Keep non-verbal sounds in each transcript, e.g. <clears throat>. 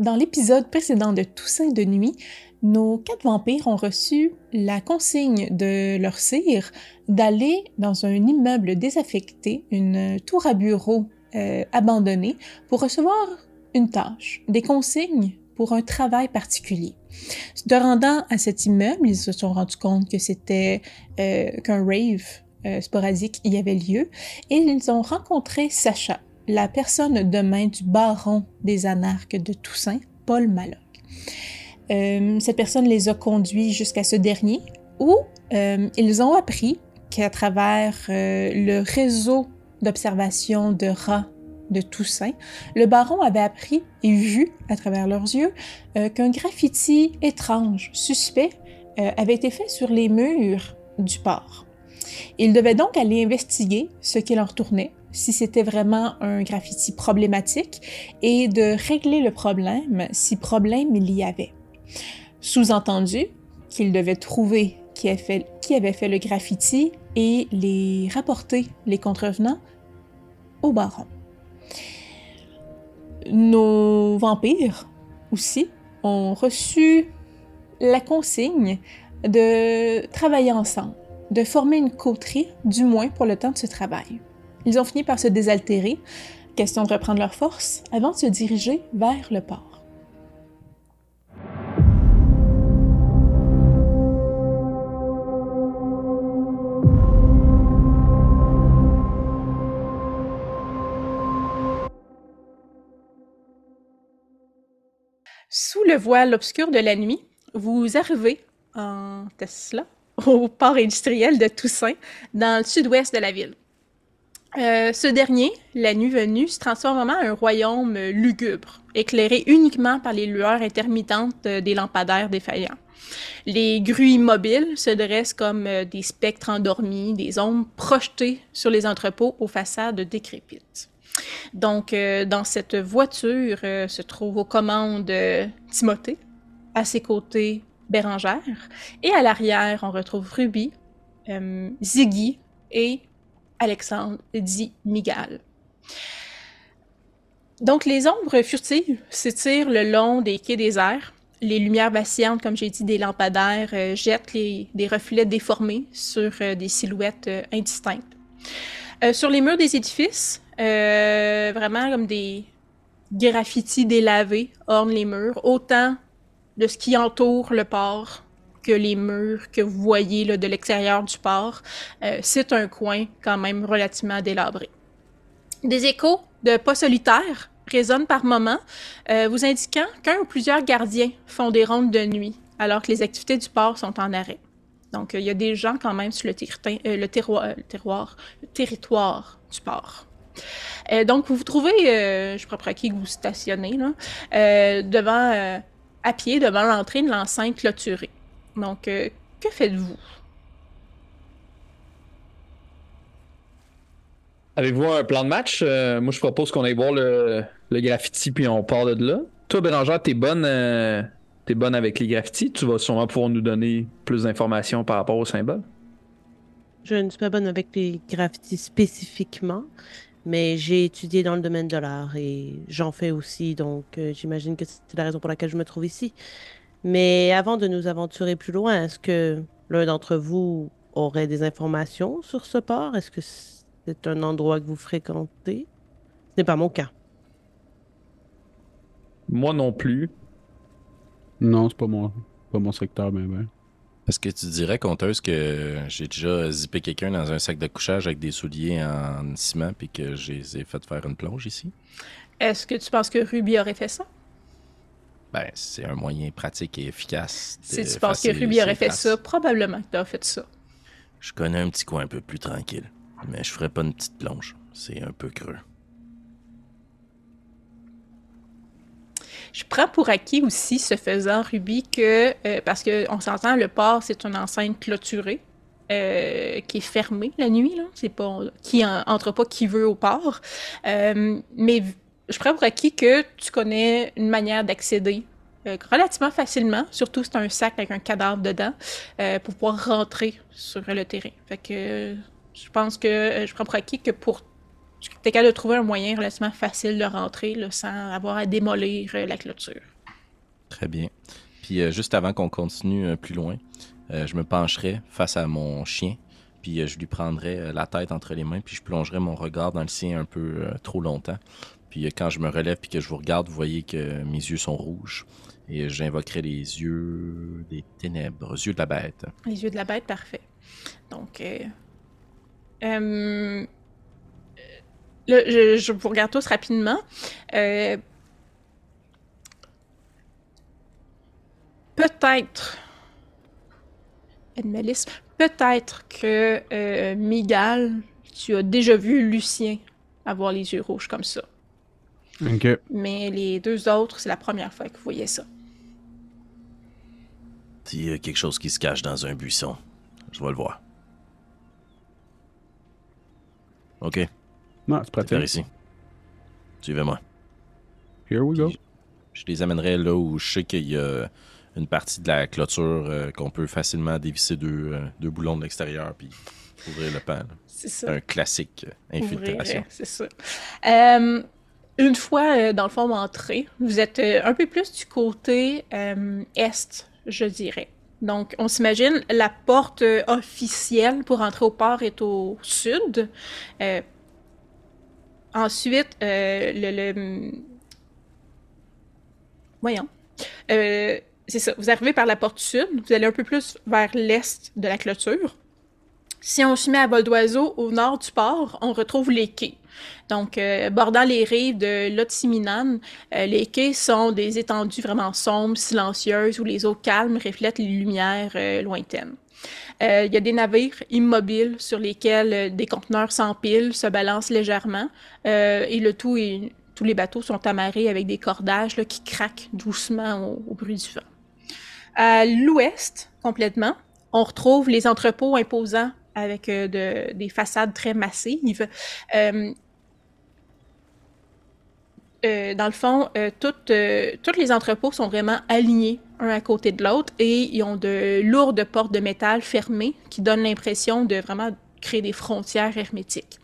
dans l'épisode précédent de Toussaint de nuit, nos quatre vampires ont reçu la consigne de leur sire d'aller dans un immeuble désaffecté, une tour à bureau euh, abandonnée, pour recevoir une tâche, des consignes pour un travail particulier. De rendant à cet immeuble, ils se sont rendus compte que c'était euh, qu'un rave euh, sporadique y avait lieu et ils ont rencontré Sacha, la personne de main du baron des anarques de Toussaint, Paul Maloc. Euh, cette personne les a conduits jusqu'à ce dernier où euh, ils ont appris qu'à travers euh, le réseau d'observation de rats de Toussaint, le baron avait appris et vu à travers leurs yeux qu'un graffiti étrange, suspect, avait été fait sur les murs du port. Ils devaient donc aller investiguer ce qui leur tournait, si c'était vraiment un graffiti problématique, et de régler le problème si problème il y avait. Sous-entendu qu'ils devaient trouver qui, avait fait le graffiti et les rapporter, les contrevenants, au baron. Nos vampires aussi ont reçu la consigne de travailler ensemble, de former une coterie, du moins pour le temps de ce travail. Ils ont fini par se désaltérer, question de reprendre leur force, avant de se diriger vers le port. Sous le voile obscur de la nuit, vous arrivez en Tesla au port industriel de Toussaint, dans le sud-ouest de la ville. Euh, ce dernier, la nuit venue, se transforme en un royaume lugubre, éclairé uniquement par les lueurs intermittentes des lampadaires défaillants. Les grues immobiles se dressent comme euh, des spectres endormis, des ombres projetées sur les entrepôts aux façades décrépites. Donc, euh, dans cette voiture euh, se trouve aux commandes euh, Timothée, à ses côtés Bérangère, et à l'arrière, on retrouve Ruby, Ziggy et Alexandre, dit Migal. Donc, les ombres furtives s'étirent le long des quais déserts. Les lumières vacillantes, comme j'ai dit, des lampadaires jettent des reflets déformés sur des silhouettes indistinctes. sur les murs des édifices, euh, vraiment comme des graffitis délavés ornent les murs, autant de ce qui entoure le port que les murs que vous voyez là, de l'extérieur du port. Euh, c'est un coin quand même relativement délabré. Des échos de pas solitaires résonnent par moments, euh, vous indiquant qu'un ou plusieurs gardiens font des rondes de nuit alors que les activités du port sont en arrêt. Donc, il y a des gens quand même sur le, territoire du port. Euh, donc, vous vous trouvez, euh, je crois à qui vous stationnez, là, euh, devant, à pied, devant l'entrée de l'enceinte clôturée. Donc, que faites-vous? Avez-vous un plan de match? moi, je propose qu'on aille voir le, graffiti, puis on part de là. Toi, Bérangère, t'es bonne, es bonne avec les graffitis. Tu vas sûrement pouvoir nous donner plus d'informations par rapport au symbole. Je ne suis pas bonne avec les graffitis spécifiquement, mais j'ai étudié dans le domaine de l'art et j'en fais aussi, donc euh, j'imagine que c'est la raison pour laquelle je me trouve ici. Mais avant de nous aventurer plus loin, est-ce que l'un d'entre vous aurait des informations sur ce port? Est-ce que c'est un endroit que vous fréquentez? Ce n'est pas mon cas. Moi non plus. Non, c'est pas mon, pas mon secteur, mais ben. Est-ce que tu dirais, conteuse, que j'ai déjà zippé quelqu'un dans un sac de couchage avec des souliers en ciment puis que j'ai fait faire une plonge ici? Est-ce que tu penses que Ruby aurait fait ça? Ben, c'est un moyen pratique et efficace. Si tu penses que Ruby aurait fait ça, probablement que tu as fait ça. Je connais un petit coin un peu plus tranquille, mais je ferais pas une petite plonge. C'est un peu creux. Je prends pour acquis aussi, ce faisant, Ruby, que, euh, parce qu'on s'entend, le port, c'est une enceinte clôturée. Euh, qui est fermée la nuit, là. C'est pas qui entre pas qui veut au port. Euh, mais je prends pour acquis que tu connais une manière d'accéder relativement facilement, surtout si c'est un sac avec un cadavre dedans, pour pouvoir rentrer sur le terrain. Fait que je pense que je prends pour acquis que pour tu es capable de trouver un moyen relativement facile de rentrer sans avoir à démolir euh, la clôture. Très bien. Puis euh, juste avant qu'on continue euh, plus loin, euh, je me pencherai face à mon chien, puis euh, je lui prendrai euh, la tête entre les mains, puis je plongerai mon regard dans le sien un peu euh, trop longtemps. Puis euh, quand je me relève puis que je vous regarde, vous voyez que mes yeux sont rouges. Et j'invoquerai les yeux des ténèbres, yeux de la bête. Les yeux de la bête, parfait. Donc, euh, euh, là, je, je vous regarde tous rapidement. Euh, peut-être, Edmelis, peut-être que euh, Migal, tu as déjà vu Lucien avoir les yeux rouges comme ça. Ok. Mais les deux autres, c'est la première fois que vous voyez ça. S'il y a quelque chose qui se cache dans un buisson, je vais le voir. Ok, Non, c'est c'est par pratique. ici. Suivez-moi. Here we go. Je les amènerai là où je sais qu'il y a une partie de la clôture euh, qu'on peut facilement dévisser deux, euh, deux boulons de l'extérieur puis ouvrir le pan. C'est C'est ça. un classique euh, infiltration. <laughs> C'est ça. Euh, une fois, euh, dans le fond, entré, vous êtes euh, un peu plus du côté euh, est, je dirais. Donc, on s'imagine, la porte euh, officielle pour entrer au port est au sud. Euh, ensuite, euh, le, le- Voyons. Euh, c'est ça, vous arrivez par la porte sud, vous allez un peu plus vers l'est de la clôture. Si on se met à vol d'oiseau au nord du port, on retrouve les quais. Donc, euh, bordant les rives de l'Otsiminan, euh, les quais sont des étendues vraiment sombres, silencieuses, où les eaux calmes reflètent les lumières euh, lointaines. Il y a des navires immobiles sur lesquels des conteneurs s'empilent, se balancent légèrement, et le tout est, tous les bateaux sont amarrés avec des cordages qui craquent doucement au bruit du vent. À l'ouest, complètement, on retrouve les entrepôts imposants avec euh, de- des façades très massives. Euh, euh, dans le fond, euh, toutes, les entrepôts sont vraiment alignés un à côté de l'autre et ils ont de lourdes portes de métal fermées qui donnent l'impression de vraiment créer des frontières hermétiques.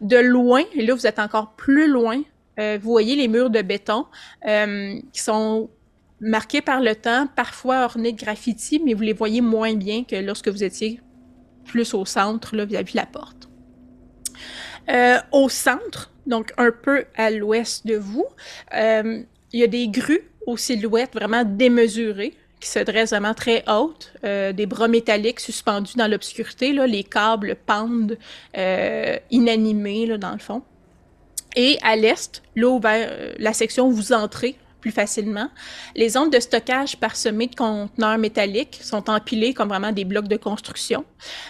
De loin, et là vous êtes encore plus loin, vous voyez les murs de béton qui sont marqués par le temps, parfois ornés de graffitis, mais vous les voyez moins bien que lorsque vous étiez plus au centre, vis-à-vis la porte. Euh, au centre, donc un peu à l'ouest de vous, euh, il y a des grues aux silhouettes vraiment démesurées qui se dressent vraiment très hautes, euh, des bras métalliques suspendus dans l'obscurité, les câbles pendent inanimés là, dans le fond. Et à l'est, là où vers la section où vous entrez plus facilement, les zones de stockage parsemées de conteneurs métalliques sont empilées comme vraiment des blocs de construction.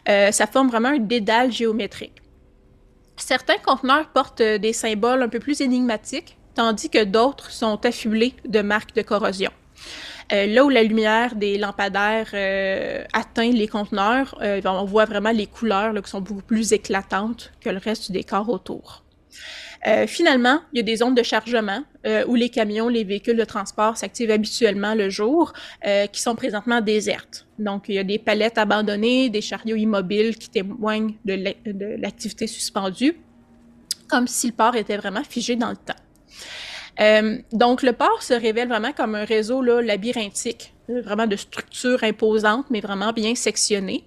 Euh, ça forme vraiment un dédale géométrique. Certains conteneurs portent euh, des symboles un peu plus énigmatiques, tandis que d'autres sont affublés de marques de corrosion. Euh, là où la lumière des lampadaires atteint les conteneurs, on voit vraiment les couleurs qui sont beaucoup plus éclatantes que le reste du décor autour. Euh, finalement, il y a des zones de chargement euh, où les camions, les véhicules de transport s'activent habituellement le jour, euh, qui sont présentement désertes. Donc, il y a des palettes abandonnées, des chariots immobiles qui témoignent de la- de l'activité suspendue, comme si le port était vraiment figé dans le temps. Euh, donc, le port se révèle vraiment comme un réseau là, labyrinthique, euh, vraiment de structures imposantes, mais vraiment bien sectionnées.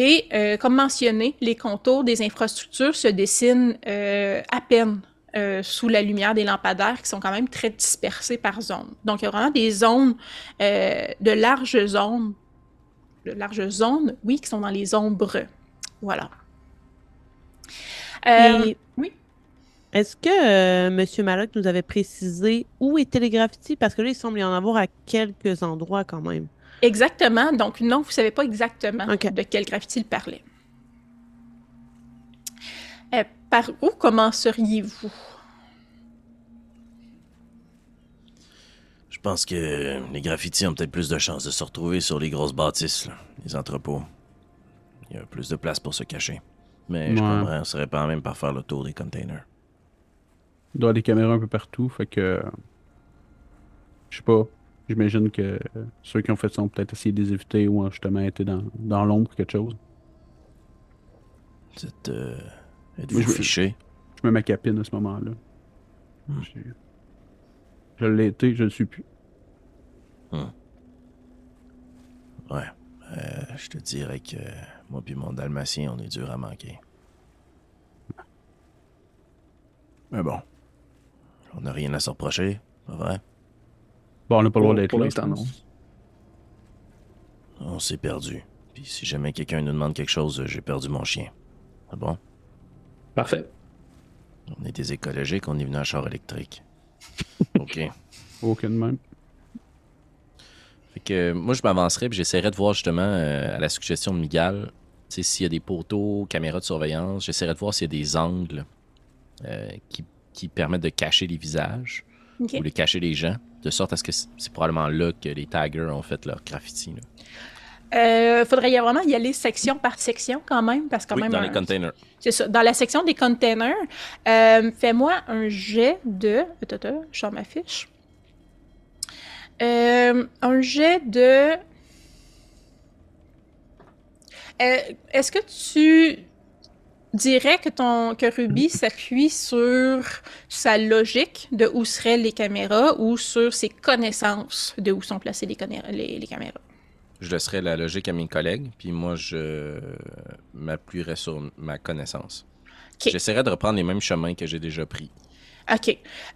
Et euh, comme mentionné, les contours des infrastructures se dessinent euh, à peine euh, sous la lumière des lampadaires qui sont quand même très dispersés par zone. Donc, il y a vraiment des zones, de larges zones, de larges zones, oui, qui sont dans les ombres. Voilà. Et oui? Est-ce que Monsieur Malloc nous avait précisé où étaient les graffitis? Parce que là, il semble y en avoir à quelques endroits quand même. Exactement. Donc, non, vous savez pas exactement de quel graffiti il parlait. Euh, par où commenceriez-vous? Je pense que les graffitis ont peut-être plus de chances de se retrouver sur les grosses bâtisses, là, les entrepôts. Il y a plus de place pour se cacher. Mais je Ouais. commencerais pas même par faire le tour des containers. Il doit y avoir des caméras un peu partout, fait que. Je sais pas. J'imagine que ceux qui ont fait ça ont peut-être essayé de les éviter ou ont justement été dans, dans l'ombre ou quelque chose. Vous êtes euh, Êtes-vous je- fiché? Je mets ma capine à ce moment-là. Hmm. Je- l'ai été, je le suis plus. Ouais. Euh, je te dirais que moi puis mon dalmatien, on est dur à manquer. Mais bon. On n'a rien à se reprocher, pas vrai? Bon, on n'a pas le droit d'être pour là, l'instant, pense. On s'est perdu. Puis si jamais quelqu'un nous demande quelque chose, j'ai perdu mon chien. Ah bon? Parfait. On est des écologiques, on est venu en char électrique. <laughs> OK. Aucun de même. Fait que euh, moi, je m'avancerais puis j'essaierais de voir justement, euh, à la suggestion de sais, s'il y a des poteaux, caméras de surveillance, j'essaierais de voir s'il y a des angles euh, qui, qui permettent de cacher les visages Ok. ou de cacher les gens, de sorte à ce que c'est probablement là que les taggers ont fait leur graffiti. là. Euh, faudrait y vraiment y aller section par section quand même, parce que quand oui, même. dans les containers. C'est ça. Dans la section des containers, euh, fais-moi un jet de. Attends, attends, je sors ma fiche. Euh, un jet de. Est-ce que tu dirais que ton que Ruby s'appuie sur sa logique de où seraient les caméras ou sur ses connaissances de où sont placées les, conné- les- les caméras? Je laisserai la logique à mes collègues, puis moi, je m'appuierai sur ma connaissance. J'essaierai de reprendre les mêmes chemins que j'ai déjà pris. OK.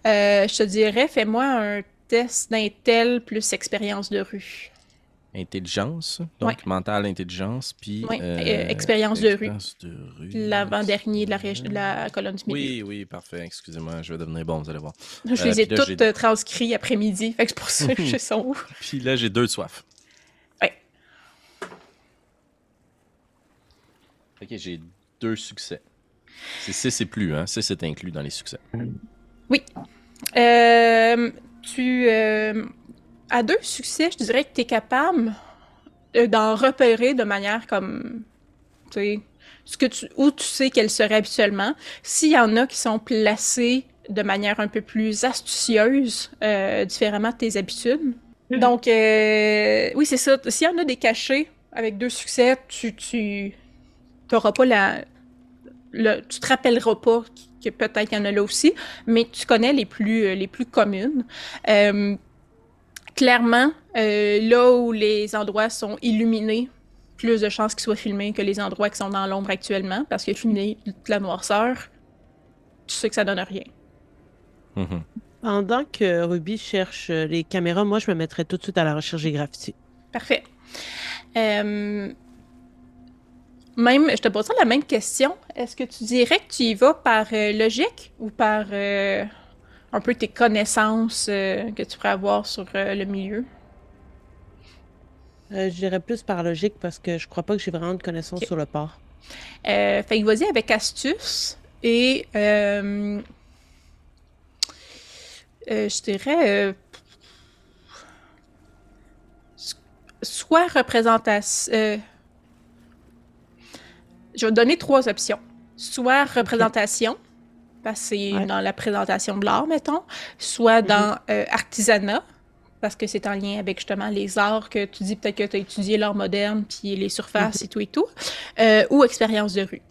Euh, je te dirais, fais-moi un test d'intel plus expérience de rue. Intelligence, donc Ouais. mentale intelligence, puis... Ouais, euh, expérience de rue. expérience de rue. L'avant-dernier de la, régi- de la colonne du milieu. Oui, oui, parfait. Excusez-moi, je vais devenir bon, vous allez voir. je euh, les ai toutes j'ai- euh, transcrits après-midi, fait que c'est pour ça que je <laughs> sont où. Puis là, j'ai deux de soif. Ouais. Ok, j'ai deux succès. C'est 6 et plus, hein? 6 est inclus dans les succès. Euh, tu euh, à deux succès, je dirais que tu es capable euh, d'en repérer de manière comme tu sais ce que tu où tu sais qu'elle serait habituellement. S'il y en a qui sont placés de manière un peu plus astucieuse, euh, différemment de tes habitudes. Donc euh, oui, c'est ça. S'il y en a des cachés avec deux succès, tu tu pas la le, tu te rappelleras pas que peut-être qu'il y en a là aussi, mais tu connais les plus, les plus communes. Euh, clairement, euh, là où les endroits sont illuminés, plus de chances qu'ils soient filmés que les endroits qui sont dans l'ombre actuellement, parce que filmer de la noirceur, tu sais que ça donne rien. Mhm. Pendant que Ruby cherche euh, les caméras, moi, je me mettrais tout de suite à la recherche des graffitis. Parfait. Euh, même, je te pose la même question. Est-ce que tu dirais que tu y vas par euh, logique ou par euh, un peu tes connaissances euh, que tu pourrais avoir sur euh, le milieu? Euh, je dirais plus par logique parce que je crois pas que j'ai vraiment de connaissances sur le port. Fait que vas-y avec astuce et je dirais soit représentation. je vais donner trois options. Soit représentation, parce que c'est Ouais. dans la présentation de l'art, mettons, soit dans euh, artisanat, parce que c'est en lien avec justement les arts que tu dis peut-être que tu as étudié l'art moderne, puis les surfaces et tout et tout, euh, ou expérience de rue.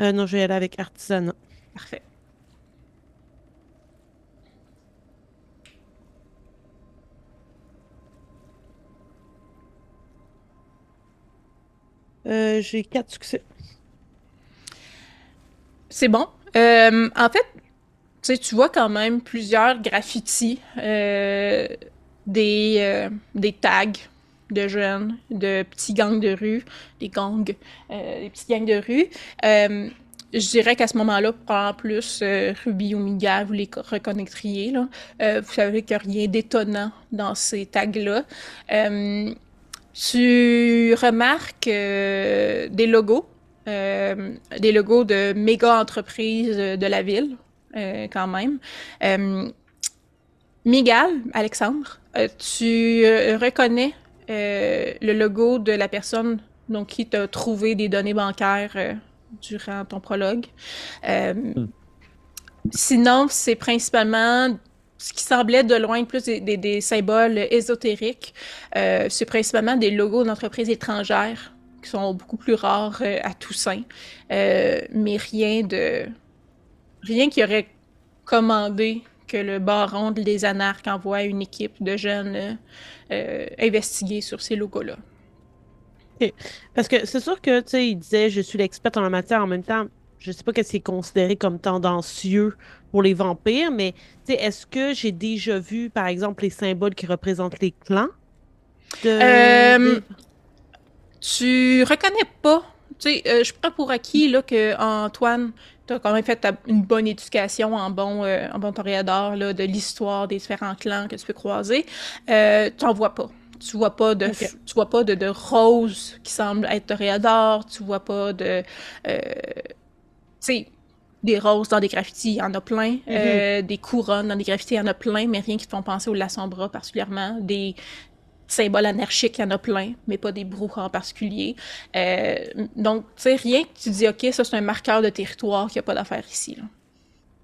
Euh, non, je vais aller avec artisanat. Parfait. J'ai quatre succès. C'est bon. Euh, en fait, tu vois quand même plusieurs graffitis, euh, des, euh, des tags de jeunes, de petits gangs de rue, des gangs, des petits gangs de rue. Je dirais qu'à ce moment-là, en plus, Ruby ou Miga, vous les co- reconnaîtriez. Là. Vous savez qu'il n'y a rien d'étonnant dans ces tags-là. Tu remarques des logos euh, des logos de méga entreprises euh, de la ville, euh, quand même. Euh, Miguel, Alexandre, tu reconnais le logo de la personne donc, qui t'a trouvé des données bancaires durant ton prologue. Euh, Sinon, c'est principalement ce qui semblait de loin plus des, des- des symboles ésotériques. C'est principalement des logos d'entreprises étrangères qui sont beaucoup plus rares euh, à Toussaint, euh, mais rien de rien qui aurait commandé que le baron des anarques envoie une équipe de jeunes euh, investiguer sur ces logos-là. Parce que c'est sûr que, tu sais, il disait je suis l'expert en la matière. En même temps, je sais pas qu'est-ce qui est considéré comme tendancieux pour les vampires, mais tu sais, est-ce que j'ai déjà vu, par exemple, les symboles qui représentent les clans? de- Euh, Tu reconnais pas. Tu sais, euh, je prends pour acquis là, que Antoine, tu as quand même fait ta- une bonne éducation en bon, euh, en bon toréador là, de l'histoire des différents clans que tu peux croiser. Euh, tu n'en vois pas. Tu vois pas de, tu vois pas de, de rose qui semble être toréador. Tu vois pas de. euh, tu sais, des roses dans des graffitis, il y en a plein. Euh, des couronnes dans des graffitis, il y en a plein, mais rien qui te font penser au Lasombra particulièrement. Des symboles anarchiques, il y en a plein, mais pas des brouhahs en particulier. Euh, donc, tu sais, rien que tu dis, OK, ça c'est un marqueur de territoire qu'il n'y a pas d'affaire ici. Là.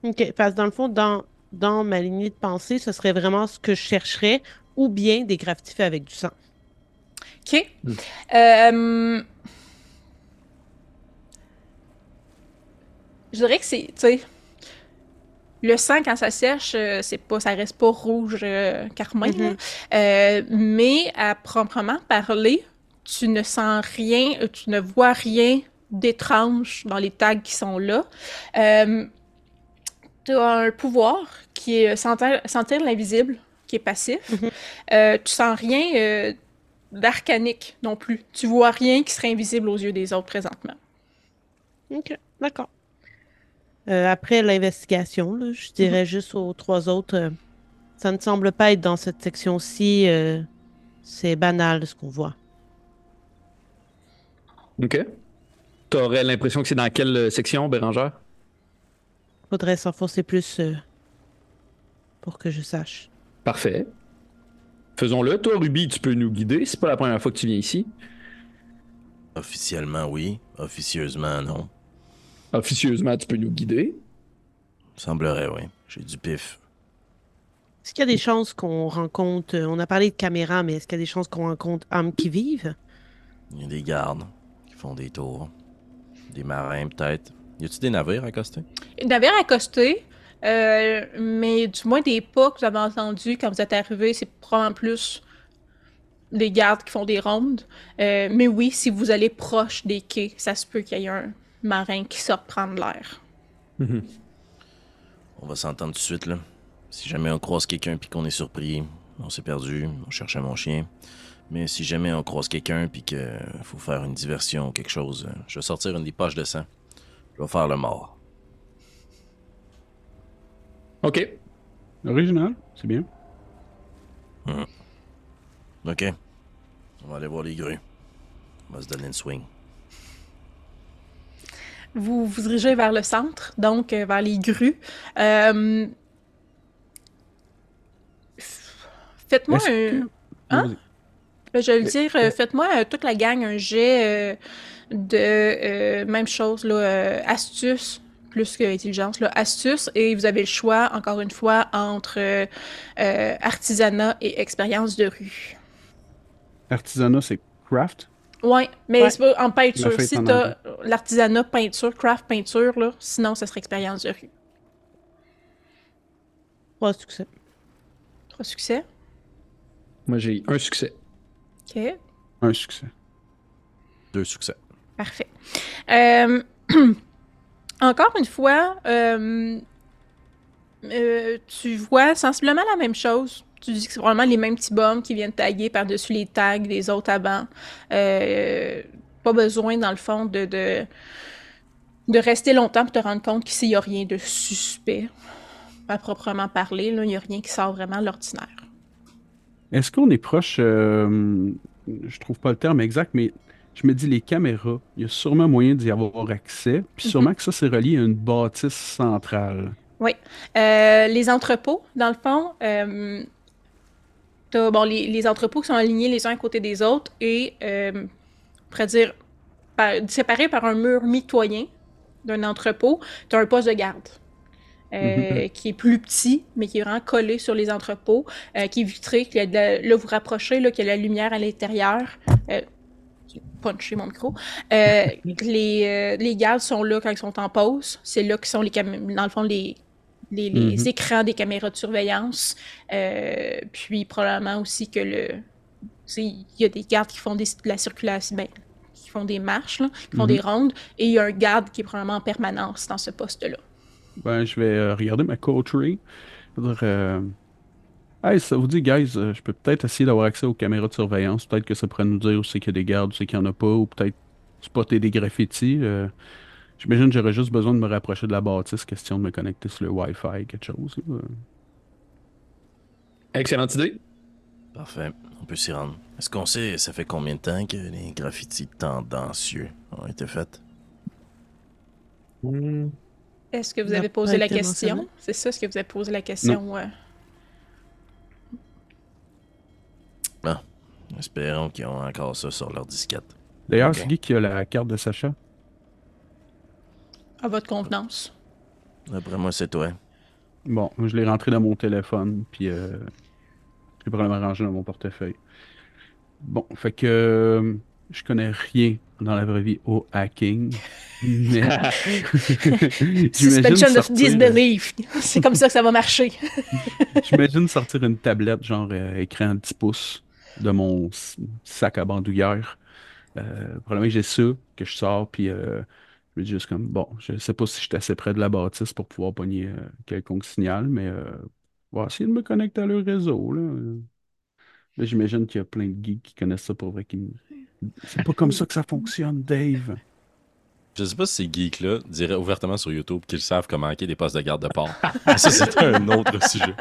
OK. Parce que dans le fond, dans, dans ma lignée de pensée, ce serait vraiment ce que je chercherais, ou bien des graffitis faits avec du sang. OK. Euh, je dirais que c'est, tu sais, le sang quand ça sèche, euh, c'est pas, ça reste pas rouge euh, carmin. Mhm. Euh, mais à proprement parler, tu ne sens rien, euh, tu ne vois rien d'étrange dans les tags qui sont là. Euh, tu as un pouvoir qui est sentir, sentir l'invisible, qui est passif. Mhm. Euh, tu sens rien d'arcanique non plus. Tu vois rien qui serait invisible aux yeux des autres présentement. OK. D'accord. Euh, après l'investigation, je dirais juste aux trois autres, euh, ça ne semble pas être dans cette section-ci. euh, c'est banal ce qu'on voit. Ok. T'aurais l'impression que c'est dans quelle section, Bérangère? Faudrait s'enfoncer plus euh, pour que je sache. Parfait. Faisons-le. Toi, Ruby, tu peux nous guider. C'est pas la première fois que tu viens ici. Officiellement, oui. Officieusement, non. Officieusement, tu peux nous guider. Semblerait, oui. J'ai du pif. Est-ce qu'il y a des chances qu'on rencontre, on a parlé de caméras, mais est-ce qu'il y a des chances qu'on rencontre âmes qui vivent? Il y a des gardes qui font des tours. Des marins, peut-être. Y a-tu des navires accostés? Navire accosté, euh, mais du moins des pas que vous avez entendus quand vous êtes arrivé, c'est probablement plus des gardes qui font des rondes. Euh, mais oui, si vous allez proche des quais, ça se peut qu'il y ait un marin qui sorte prendre l'air. On va s'entendre tout de suite, là. Si jamais on croise quelqu'un puis qu'on est surpris, on s'est perdu, on cherchait mon chien. Mais si jamais on croise quelqu'un puis qu'il faut faire une diversion ou quelque chose, je vais sortir une des poches de sang. Je vais faire le mort. Ok. Original, c'est bien. Ok. On va aller voir les grues. On va se donner une swing. Vous vous dirigez vers le centre, donc euh, vers les grues. Euh, Faites-moi un. que- Hein? Ben, je vais le dire, euh, faites-moi euh, toute la gang un jet de même chose, là, astuce plus que intelligence, là, astuce, et vous avez le choix, encore une fois, entre artisanat et expérience de rue. Artisanat, c'est craft? Ouais, mais Ouais. c'est pas en peinture. La Si en t'as l'artisanat peinture, craft peinture, là, sinon ça serait expérience de rue. Trois succès. Trois succès? Moi, j'ai un succès. Ok. Un succès. Deux succès. Parfait. Euh, <clears throat> encore une fois, euh, euh, tu vois sensiblement la même chose. Tu dis que c'est probablement les mêmes petits bums qui viennent taguer par-dessus les tags des autres avant. Euh, pas besoin, dans le fond, de, de, de rester longtemps pour te rendre compte qu'ici, il n'y a rien de suspect. À proprement parler, là, il n'y a rien qui sort vraiment de l'ordinaire. Est-ce qu'on est proche, euh, je trouve pas le terme exact, mais je me dis les caméras, il y a sûrement moyen d'y avoir accès, puis sûrement que ça c'est relié à une bâtisse centrale. Euh, les entrepôts, dans le fond, euh, t'as bon, les, les entrepôts qui sont alignés les uns à côté des autres et, euh, on pourrait dire, par- séparés par un mur mitoyen d'un entrepôt, tu as un poste de garde. euh, Mhm. qui est plus petit, mais qui est vraiment collé sur les entrepôts, euh, qui est vitré, qui a de la- là, vous rapprochez, là, qu'il y a la lumière à l'intérieur. Euh, punché mon micro. Euh, <laughs> les, les gardes sont là quand ils sont en pause. C'est là que sont les cam- dans le fond les, les, les Mhm. écrans des caméras de surveillance. Euh, puis probablement aussi que le. Il y a des gardes qui font des, de la circulation, ben, qui font des marches, là, qui font des rondes, et il y a un garde qui est probablement en permanence dans ce poste-là. Ben, je vais euh, regarder ma coterie. Euh, Hey, ça vous dit, guys, euh, je peux peut-être essayer d'avoir accès aux caméras de surveillance. Peut-être que ça pourrait nous dire où c'est qu'il y a des gardes, où c'est qu'il n'y en a pas, ou peut-être spotter des graffitis. J'imagine que j'aurais juste besoin de me rapprocher de la bâtisse, question de me connecter sur le Wi-Fi, quelque chose. là. Excellente idée. Parfait, on peut s'y rendre. Est-ce qu'on sait, ça fait combien de temps que les graffitis tendancieux ont été faits? Est-ce que vous avez posé la question? C'est ça, est-ce que vous avez posé la question? euh, Espérons qu'ils ont encore ça sur leur disquette. D'ailleurs, Ok. c'est qui qui a la carte de Sacha? À votre convenance. D'après moi, c'est toi. Bon, je l'ai rentré dans mon téléphone, puis euh, je l'ai probablement rangé dans mon portefeuille. Bon, fait que euh, je connais rien dans la vraie vie au hacking, <laughs> mais <laughs> of sortir, disbelief. C'est comme ça que ça va marcher. <laughs> j'imagine sortir une tablette genre euh, écran 10 pouces de mon sac à bandoulière. Euh, probablement que j'ai ça que je sors, puis dis juste comme, bon, je sais pas si je suis assez près de la bâtisse pour pouvoir pogner euh, quelconque signal, mais euh, on va essayer de me connecter à leur réseau, là. Là, j'imagine qu'il y a plein de geeks qui connaissent ça pour vrai. Qui... C'est pas comme ça que ça fonctionne, Dave. Je sais pas si ces geeks-là diraient ouvertement sur YouTube qu'ils savent comment hacker des postes de garde de port. <laughs> Ça, c'est un autre sujet.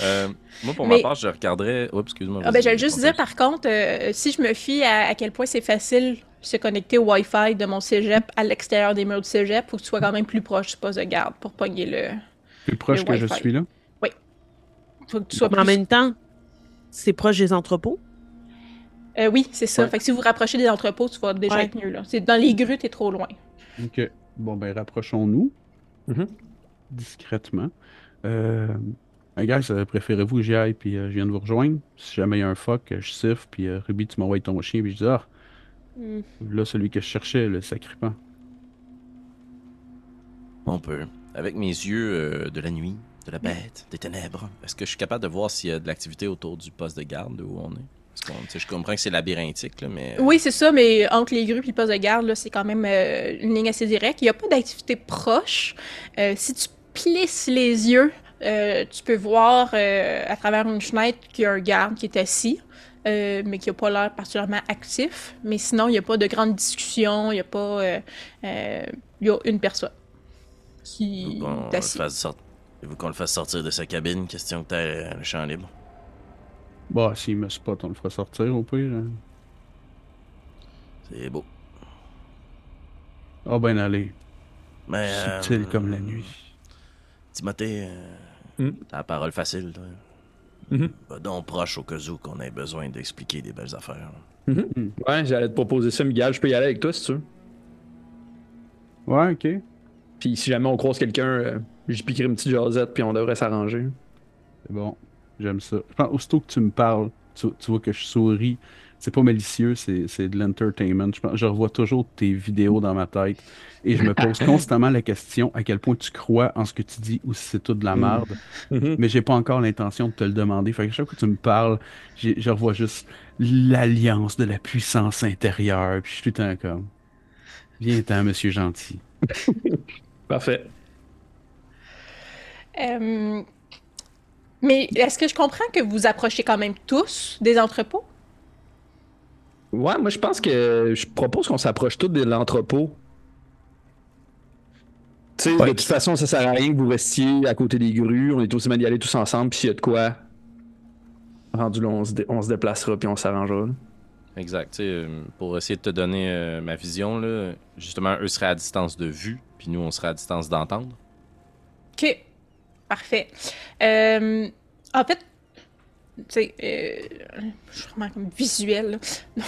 Euh, moi, pour Mais- ma part, je regarderais. Oups, excuse-moi. Ah ben, j'allais juste dire, par contre, euh, si je me fie à, à quel point c'est facile se connecter au Wi-Fi de mon cégep à l'extérieur des murs du cégep, faut que tu sois quand même plus proche du poste de garde pour pogner le. Plus proche Le que je suis là? Faut que tu sois Mais en plus... même temps, c'est proche des entrepôts? Euh, oui, c'est ça. Ouais. Fait que si vous vous rapprochez des entrepôts, tu vas déjà Ouais. être mieux, là. C'est dans les grues, t'es trop loin. Ok. Bon, ben, rapprochons-nous. Mhm. Discrètement. Euh... hey, guys, euh, préférez-vous que j'y aille puis euh, je viens de vous rejoindre? Si jamais il y a un fuck, euh, je siffle puis euh, Ruby, tu m'envoies ton chien puis je dis Ah, Hmm. là, celui que je cherchais, le sacripant. On peut. Avec mes yeux euh, de la nuit, de la bête, des ténèbres, est-ce que je suis capable de voir s'il y a de l'activité autour du poste de garde où on est? Je comprends que c'est labyrinthique, là, mais. Oui, c'est ça, mais entre les grues et le poste de garde, là, c'est quand même euh, une ligne assez directe. Il n'y a pas d'activité proche. Euh, si tu plisses les yeux, euh, tu peux voir euh, à travers une fenêtre qu'il y a un garde qui est assis, euh, mais qui n'a pas l'air particulièrement actif. Mais sinon, il n'y a pas de grande discussion, il n'y a pas... euh, euh, il y a une personne qui qu'on le sort- Faut qu'on le fasse sortir de sa cabine, question que t'aies le champ libre. Bah, s'il me spot, on le fera sortir au pire. hein. C'est beau. Ah, ben, allez. Mais. Subtil euh, comme la nuit. Timothée, euh, Hmm. t'as la parole facile, toi. Mhm. Va donc proche au cas où qu'on ait besoin d'expliquer des belles affaires. Ouais, j'allais te proposer ça, Miguel. Je peux y aller avec toi si tu veux. Ouais, ok. Puis si jamais on croise quelqu'un, euh, j'y piquerai une petite jasette, puis on devrait s'arranger. C'est bon. J'aime ça. Je pense, aussitôt que tu me parles, tu, tu vois que je souris. C'est pas malicieux, c'est c'est de l'entertainment. Je, revois toujours tes vidéos dans ma tête et je me pose <laughs> constamment la question à quel point tu crois en ce que tu dis ou si c'est tout de la Mm. merde. Mais j'ai pas encore l'intention de te le demander. Fait que chaque fois que tu me parles, j'ai- je revois juste l'alliance de la puissance intérieure. Puis je suis tout le temps comme. Viens-t'en, monsieur gentil. <laughs> Parfait. Euh, mais est-ce que je comprends que vous approchez quand même tous des entrepôts? Ouais, moi je pense que je propose qu'on s'approche tous de l'entrepôt. Tu sais, Ouais. de toute façon, ça sert à rien que vous restiez à côté des grues. On est aussi mal d'y aller tous ensemble, puis s'il y a de quoi, rendu là, on se, dé- on se déplacera, puis on s'arrangera. là. Exact. tu sais, euh, pour essayer de te donner euh, ma vision, là, justement, eux seraient à distance de vue, puis nous, on serait à distance d'entendre. Ok, parfait. Euh, en fait, sais, euh, je suis vraiment comme visuel. là.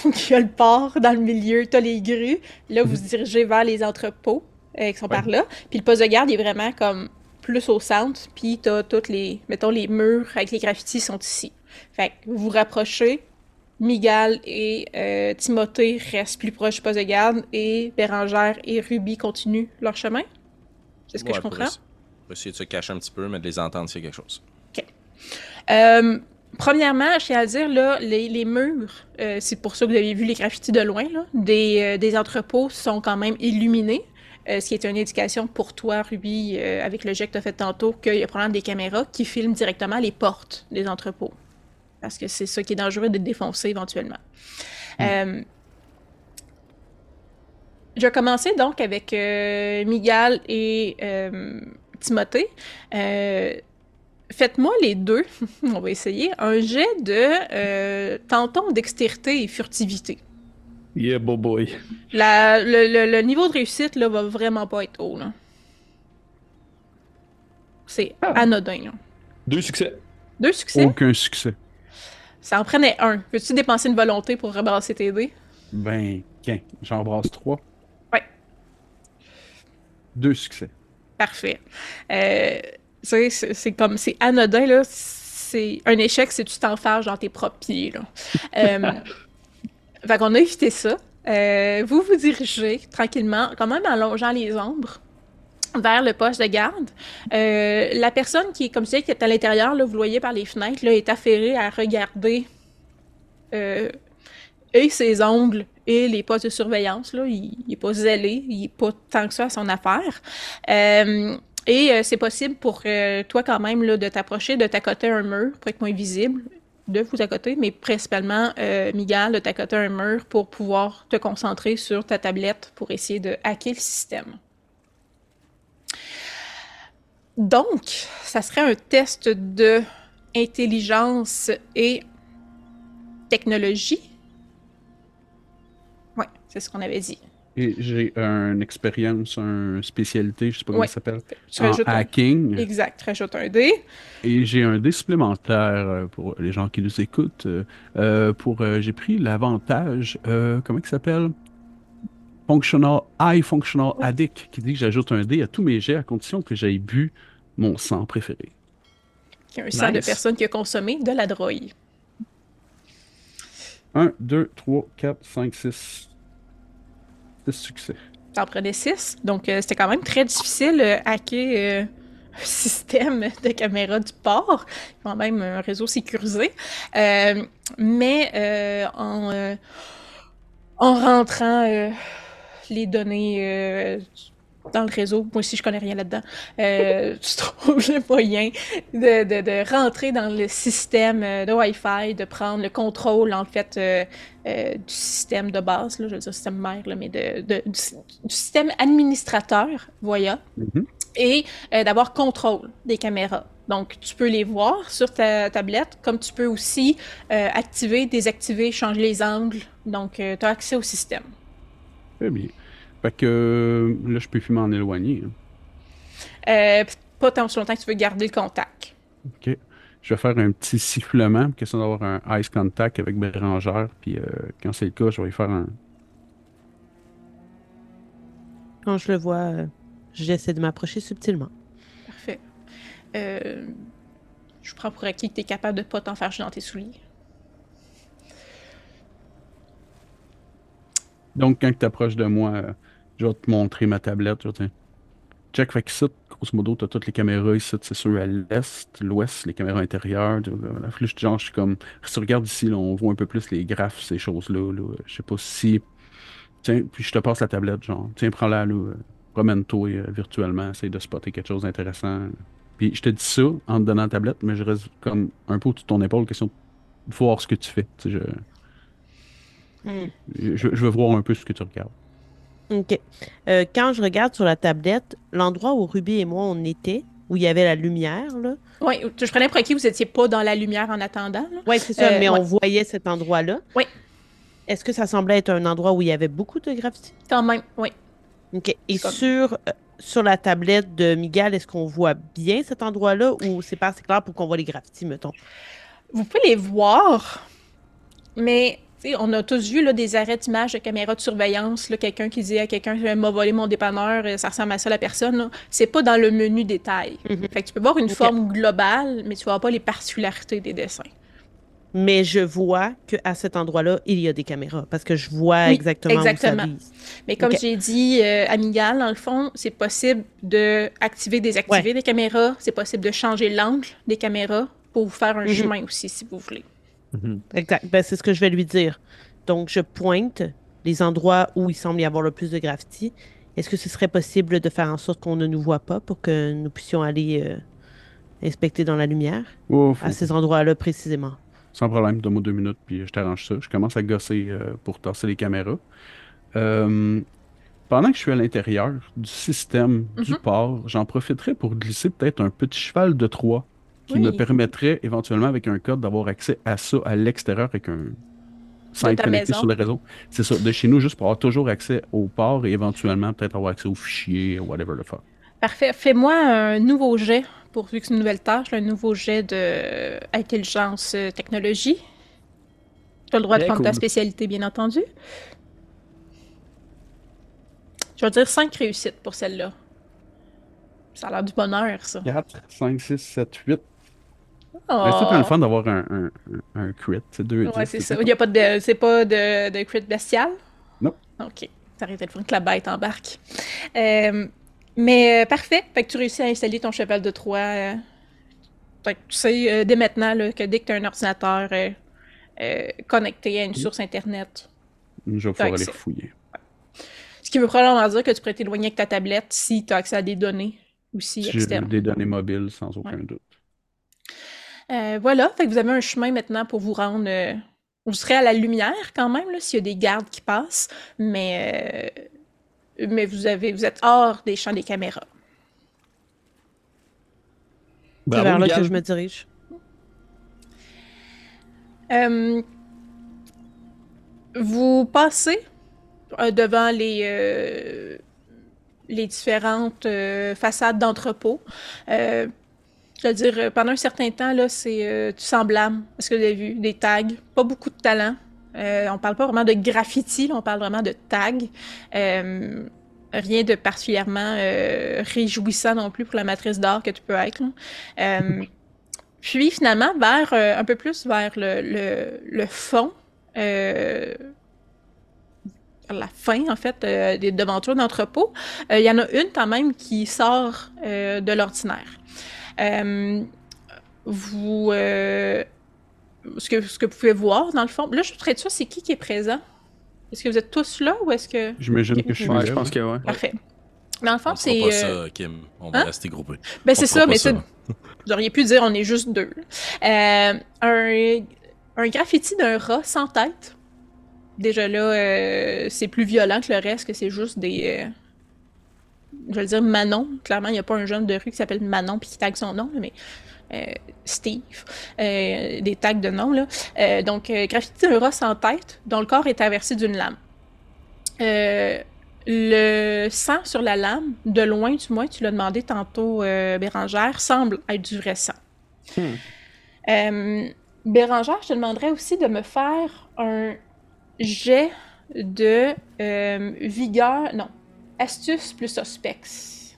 Donc, il y a le port dans le milieu, tu as les grues. Là, vous vous dirigez vers les entrepôts euh, qui sont par là. Puis le poste de garde est vraiment comme plus au centre. Puis tu as toutes les, mettons, les murs avec les graffitis sont ici. Fait que vous vous rapprochez Migal et euh, Timothée restent plus proches du poste de garde et Bérangère et Ruby continuent leur chemin. C'est ce que Ouais, je comprends? Pour essayer de se cacher un petit peu, mais de les entendre a quelque chose. Euh, premièrement, je tiens à dire, là, les, les murs, euh, c'est pour ça que vous avez vu les graffitis de loin, là, des, euh, des entrepôts sont quand même illuminés, euh, ce qui est une indication pour toi, Ruby, avec le jet que tu as fait tantôt, qu'il y a probablement des caméras qui filment directement les portes des entrepôts. Parce que c'est ça qui est dangereux de défoncer éventuellement. Euh, je vais commencer donc avec Miguel et Timothée. Faites-moi les deux, <laughs> on va essayer, un jet de euh, tentons dextérité et furtivité. Yeah, boy boy. La- le, le- le niveau de réussite là, va vraiment pas être haut. là. C'est Ah. anodin. là. Deux succès. Deux succès, Aucun succès. ça en prenait un. Veux-tu dépenser une volonté pour rebrasser tes dés? Ben, tiens, j'embrasse trois. Ouais. Deux succès. Parfait. Euh, tu sais, c'est c'est comme, c'est anodin, là. C'est un échec si tu t'enfarges dans tes propres pieds, là. <laughs> Euh, fait qu'on a évité ça. Euh, vous vous dirigez tranquillement, quand même en longeant les ombres, vers le poste de garde. Euh, la personne qui est, comme je disais, qui est à l'intérieur, là, vous voyez par les fenêtres, là, est affairée à regarder euh, et ses ongles et les postes de surveillance. Là. Il n'est pas zélé, il n'est pas tant que ça à son affaire. Euh, et euh, c'est possible pour euh, toi quand même là, de t'approcher, de t'accoter un mur pour être moins visible, de vous accoter, mais principalement, euh, Miguel, de t'accoter un mur pour pouvoir te concentrer sur ta tablette pour essayer de hacker le système. Donc, ça serait un test de intelligence et technologie. Ouais, c'est ce qu'on avait dit. Et j'ai une expérience, une spécialité, je sais pas comment Ouais. ça s'appelle, en un- hacking. Exact, tu rajoutes un dé. Et j'ai un dé supplémentaire euh, pour les gens qui nous écoutent. euh, euh, pour, euh, j'ai pris l'avantage, euh, comment il s'appelle? Functional, High Functional Addict, qui dit que j'ajoute un dé à tous mes jets à condition que j'aie bu mon sang préféré. qui est un sang de personne qui a consommé de la drogue. 1, 2, 3, 4, 5, 6. 6 succès. T'en prenais six, donc euh, c'était quand même très difficile euh, hacker euh, <laughs> un système de caméra du port, quand même un réseau sécurisé. Mais en, en rentrant les données dans le réseau, moi aussi je connais rien là-dedans, euh, tu trouves le moyen de, de, de rentrer dans le système euh, de Wi-Fi, de prendre le contrôle en fait euh, euh, du système de base, là, je veux dire système mère, là, mais de, de- du, du système administrateur, Voya, Mhm. et d'avoir contrôle des caméras. Donc, tu peux les voir sur ta tablette, comme tu peux aussi activer, désactiver, changer les angles. Donc, tu as accès au système. Très bien. Fait que euh, là, je peux plus m'en éloigner. hein. Euh, pas tant aussi longtemps que tu veux garder le contact. OK. Je vais faire un petit sifflement, question d'avoir un ice contact avec Bérangère. Puis euh, quand c'est le cas, je vais y faire un. Quand je le vois, j'essaie de m'approcher subtilement. Parfait. Euh, je prends pour acquis que tu es capable de pas t'en faire dans tes souliers. Donc, quand tu approches de moi, euh, je vais te montrer ma tablette. Dire, Check, fait ici, grosso modo, tu as toutes les caméras ici, c'est sûr, à l'est, l'ouest, les caméras intérieures. La flèche, genre, je suis comme. Si tu regardes ici, là, on voit un peu plus les graphes, ces choses-là. Là. Je sais pas si. Tiens, puis je te passe la tablette, genre. Tiens, prends-la, là. Promène-toi euh, virtuellement, essaye de spotter quelque chose d'intéressant. Puis je te dis ça en te donnant la tablette, mais je reste comme un peu au-dessus de ton épaule, question de voir ce que tu fais. Je, je veux voir un peu ce que tu regardes. OK. Euh, quand je regarde sur la tablette, l'endroit où Ruby et moi on était, où il y avait la lumière, là. Oui, je prenais pour acquis vous étiez pas dans la lumière en attendant. Oui, c'est ça, Euh, mais ouais. on voyait cet endroit-là. Oui. Est-ce que ça semblait être un endroit où il y avait beaucoup de graffiti? Quand même, oui. OK. Et Comme- sur, euh, sur la tablette de Miguel, est-ce qu'on voit bien cet endroit-là ou c'est pas assez clair pour qu'on voit les graffitis, mettons? Vous pouvez les voir, mais on a tous vu là, des arrêts d'image de caméras de surveillance. Quelqu'un qui dit à quelqu'un m'a volé mon dépanneur, euh, ça ressemble à ça la personne. C'est pas dans le menu détail. Mhm. Fait que tu peux voir une forme globale, mais tu vois pas les particularités des dessins. Mais je vois qu'à cet endroit-là, il y a des caméras parce que je vois Oui, exactement, exactement. où ça vise. Mais comme j'ai dit euh, à Miguel, dans le fond, c'est possible de activer, désactiver des caméras. C'est possible de changer l'angle des caméras pour vous faire un Mhm. chemin aussi, si vous voulez. Exact. Ben, c'est ce que je vais lui dire. Donc, je pointe les endroits où il semble y avoir le plus de graffiti. Est-ce que ce serait possible de faire en sorte qu'on ne nous voit pas pour que nous puissions aller euh, inspecter dans la lumière Oh, à ces endroits-là précisément? Sans problème, donne-moi deux minutes, puis je t'arrange ça. Je commence à gosser euh, pour tasser les caméras. Euh, pendant que je suis à l'intérieur du système du Mhm. port, j'en profiterai pour glisser peut-être un petit cheval de Troie qui Oui. me permettrait éventuellement, avec un code, d'avoir accès à ça à l'extérieur avec un. Sans être connecté maison. sur le réseau. C'est ça, de chez nous, juste pour avoir toujours accès au port et éventuellement peut-être avoir accès aux fichiers, whatever le fuck. Parfait. Fais-moi un nouveau jet, pourvu que c'est une nouvelle tâche, un nouveau jet de intelligence euh, technologie. Tu as le droit de prendre ta spécialité, bien entendu. Je vais dire 5 réussites pour celle-là. Ça a l'air du bonheur, ça. 4, 5, 6, 7, 8. Oh. C'est tout le fun d'avoir un, un, un, un crit. C'est deux Ouais, c'est ça. Il a pas de, c'est pas de, de crit bestial? Non. Ok. Ça aurait été le fun que la bête embarque. Euh, mais euh, parfait. Fait que tu réussis à installer ton cheval de Troie. euh. Fait que tu sais dès maintenant là, que dès que tu as un ordinateur connecté à une source Internet, Je vais pouvoir aller fouiller. ce qui veut probablement dire que tu pourrais t'éloigner avec ta tablette si tu as accès à des données aussi externes. des données mobiles sans aucun doute. Euh, voilà, fait que vous avez un chemin maintenant pour vous rendre. euh, vous serez à la lumière quand même, là, s'il y a des gardes qui passent, mais, euh, mais vous, avez, vous êtes hors des champs des caméras. C'est vers là que je me dirige. Euh, vous passez euh, devant les, euh, les différentes euh, façades d'entrepôts. Je veux dire, euh, pendant un certain temps, là, c'est euh, du semblable à ce que vous avez vu. Des tags, pas beaucoup de talent. Euh, on parle pas vraiment de graffiti, là, on parle vraiment de tags. Euh, rien de particulièrement réjouissant non plus pour la matrice d'art que tu peux être. <laughs> puis finalement, vers un peu plus vers le, le, le fond, vers la fin en fait euh, des devantures d'entrepôt, euh, il y en a une quand même qui sort euh, de l'ordinaire. Euh, vous, euh, ce, que, ce que vous pouvez voir dans le fond, là je suis sûr c'est qui qui est présent? Est-ce que vous êtes tous là ou est-ce que J'imagine que je suis Ouais, là. je pense que ouais. parfait. Dans le On fond, c'est pas euh, ça, Kim. On va hein? rester groupés. ben c'est ça, mais ça, vous auriez pu dire on est juste deux. Euh, un, un graffiti d'un rat sans tête. Déjà là, euh, c'est plus violent que le reste, que c'est juste des. euh, je vais le dire Manon. Clairement, il n'y a pas un jeune de rue qui s'appelle Manon puis qui tag son nom, mais. euh, Steve, euh, des tags de nom. Là. Euh, donc, graffiti d'un rat sans tête, dont le corps est traversé d'une lame. Le sang sur la lame, de loin du moins, tu l'as demandé tantôt, Bérangère, semble être du vrai sang. Hmm. Bérangère, je te demanderais aussi de me faire un jet de vigueur, non, astuce plus suspects.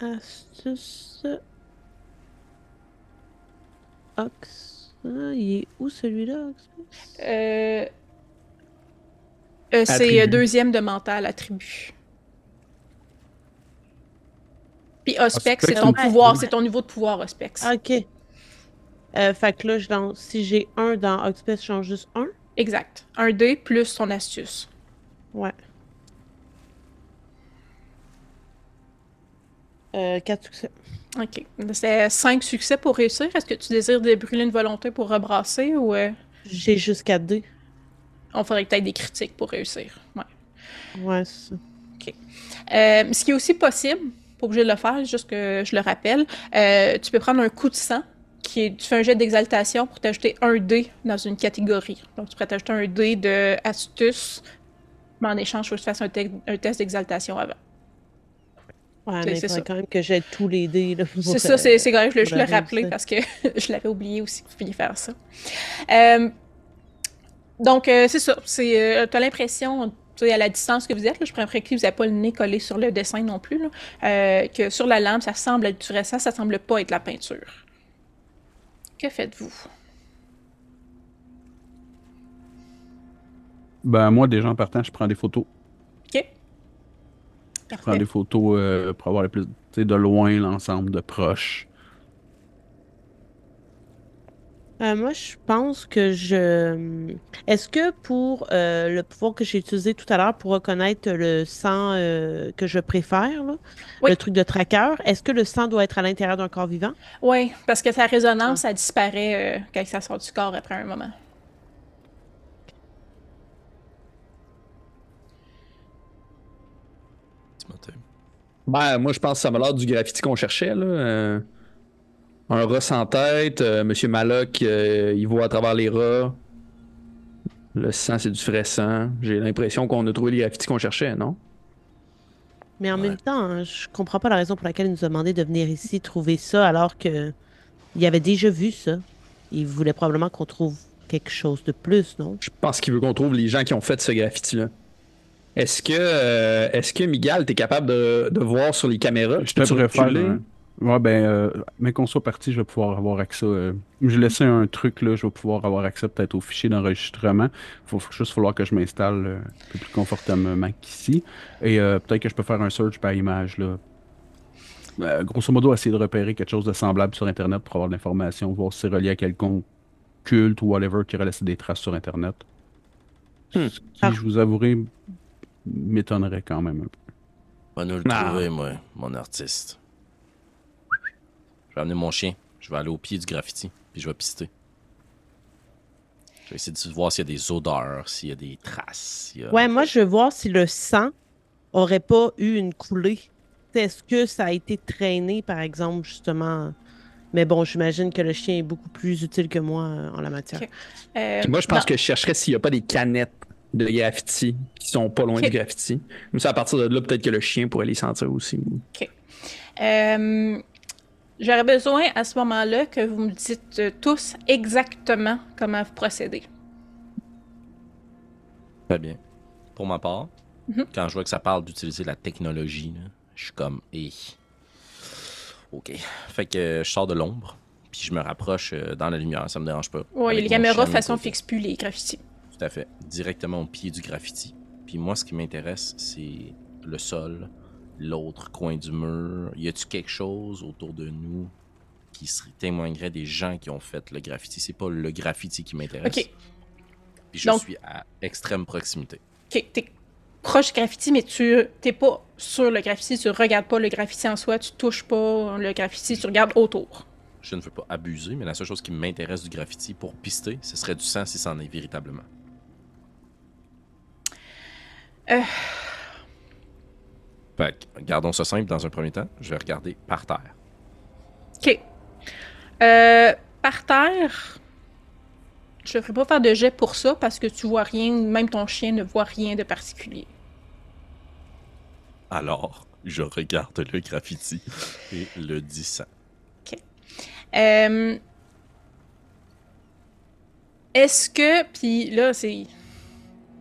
Astuce. Ox. Ah, il est où celui-là, Ox? Euh, euh, c'est euh, deuxième de mental attribut. Puis Ospex, c'est Auspex, ton c'est- pouvoir, c'est ton niveau de pouvoir, Ospex. Ah, ok. Euh, fait que là, je lance- si j'ai un dans Oxpest, je change juste un. Exact. Un dé plus ton astuce. Ouais. Euh, 4 succès. OK. C'est cinq succès pour réussir. Est-ce que tu désires débrûler une volonté pour rebrasser ou euh, J'ai juste 4 dés. on ferait peut-être des critiques pour réussir? Ouais. Ouais, c'est ça. Euh, ce qui est aussi possible, pas obligé de le faire, juste que je le rappelle, euh, tu peux prendre un coup de sang, qui est, tu fais un jet d'exaltation pour t'ajouter un dé dans une catégorie. Donc, tu pourrais t'ajouter un dé de astuce, mais en échange, il faut que tu fasses un, te- un test d'exaltation avant. Ouais, C'est- mais c'est ça. quand même que j'aide tous les dés. C'est euh, ça, c'est c'est correct, je pour le rappeler parce que <laughs> je l'avais oublié aussi que vous pouviez faire ça. Euh, donc, euh, c'est ça. Euh, l'impression, tu sais, à la distance que vous êtes, là, je préfère que vous n'avez pas le nez collé sur le dessin non plus, là, que sur la lampe, ça semble être du récent, ça semble pas être la peinture. Que faites-vous? Ben, moi, déjà en partant, je prends des photos. OK. Je prends des photos euh, pour avoir le plus, tu sais, de loin l'ensemble, de proche. Euh, moi, je pense que je. Est-ce que pour euh, le pouvoir que j'ai utilisé tout à l'heure pour reconnaître le sang euh, que je préfère, là, Oui. le truc de tracker, est-ce que le sang doit être à l'intérieur d'un corps vivant? Oui, parce que sa résonance, ça disparaît euh, quand ça sort du corps après un moment. Ben, moi, je pense que ça m'a l'air du graffiti qu'on cherchait, là. Un rat sans tête, euh, Monsieur Maloc, euh, il voit à travers les rats. Le sang, c'est du frais sang. J'ai l'impression qu'on a trouvé les graffitis qu'on cherchait, non? Mais en Ouais. même temps, hein, je comprends pas la raison pour laquelle il nous a demandé de venir ici trouver ça alors que il avait déjà vu ça. Il voulait probablement qu'on trouve quelque chose de plus, non? Je pense qu'il veut qu'on trouve les gens qui ont fait ce graffiti-là. Est-ce que, euh, est-ce que Miguel, t'es capable de, de voir sur les caméras? Je te Peux-tu Ouais, ben, euh, mais qu'on soit parti, je vais pouvoir avoir accès. euh, Je laissé un truc là, je vais pouvoir avoir accès peut-être au fichier d'enregistrement. Il faut juste falloir que je m'installe euh, un peu plus confortablement qu'ici. Et euh, peut-être que je peux faire un search par image là. Euh, grosso modo, essayer de repérer quelque chose de semblable sur Internet pour avoir de l'information, voir si c'est relié à quelconque culte ou whatever qui aurait laissé des traces sur Internet. Hmm. Ce qui, Ah. je vous avouerai, m'étonnerait quand même un peu. Va nous le Ah. trouver, moi, mon artiste. Je vais amener mon chien. Je vais aller au pied du graffiti, puis je vais pister. Je vais essayer de voir s'il y a des odeurs, s'il y a des traces. s'il y a- Ouais, moi, je veux voir si le sang aurait pas eu une coulée. Est-ce que ça a été traîné, par exemple, justement? Mais bon, j'imagine que le chien est beaucoup plus utile que moi euh, en la matière. Ok. Euh, moi, je pense que je chercherais s'il n'y a pas des canettes de graffiti qui sont pas loin Ok. du graffiti. Comme ça, à partir de là, peut-être que le chien pourrait les sentir aussi. Euh, J'aurais besoin à ce moment-là que vous me dites euh, tous exactement comment vous procédez. Très bien. Pour ma part, Mhm. quand je vois que ça parle d'utiliser la technologie, là, je suis comme, eh. Ok. Fait que je sors de l'ombre, puis je me rapproche euh, dans la lumière, ça me dérange pas. Oui, les caméras, façon, fixe plus les graffitis. Tout à fait. Directement au pied du graffiti. Puis moi, ce qui m'intéresse, c'est le sol, l'autre coin du mur? Y a-tu quelque chose autour de nous qui serait, témoignerait des gens qui ont fait le graffiti? C'est pas le graffiti qui m'intéresse. Ok, Puis je Donc- suis à extrême proximité. ok, t'es proche du graffiti, mais tu t'es pas sur le graffiti, tu regardes pas le graffiti en soi, tu touches pas le graffiti, tu regardes autour. Je ne veux pas abuser, mais la seule chose qui m'intéresse du graffiti pour pister, ce serait du sang si c'en est véritablement. Euh. Fait que, gardons ça simple dans un premier temps. Je vais regarder par terre. Ok. Euh, par terre, je ne ferai pas faire de jet pour ça parce que tu vois rien, même ton chien ne voit rien de particulier. Alors, je regarde le graffiti et le dis sang. Euh, est-ce que, puis là, c'est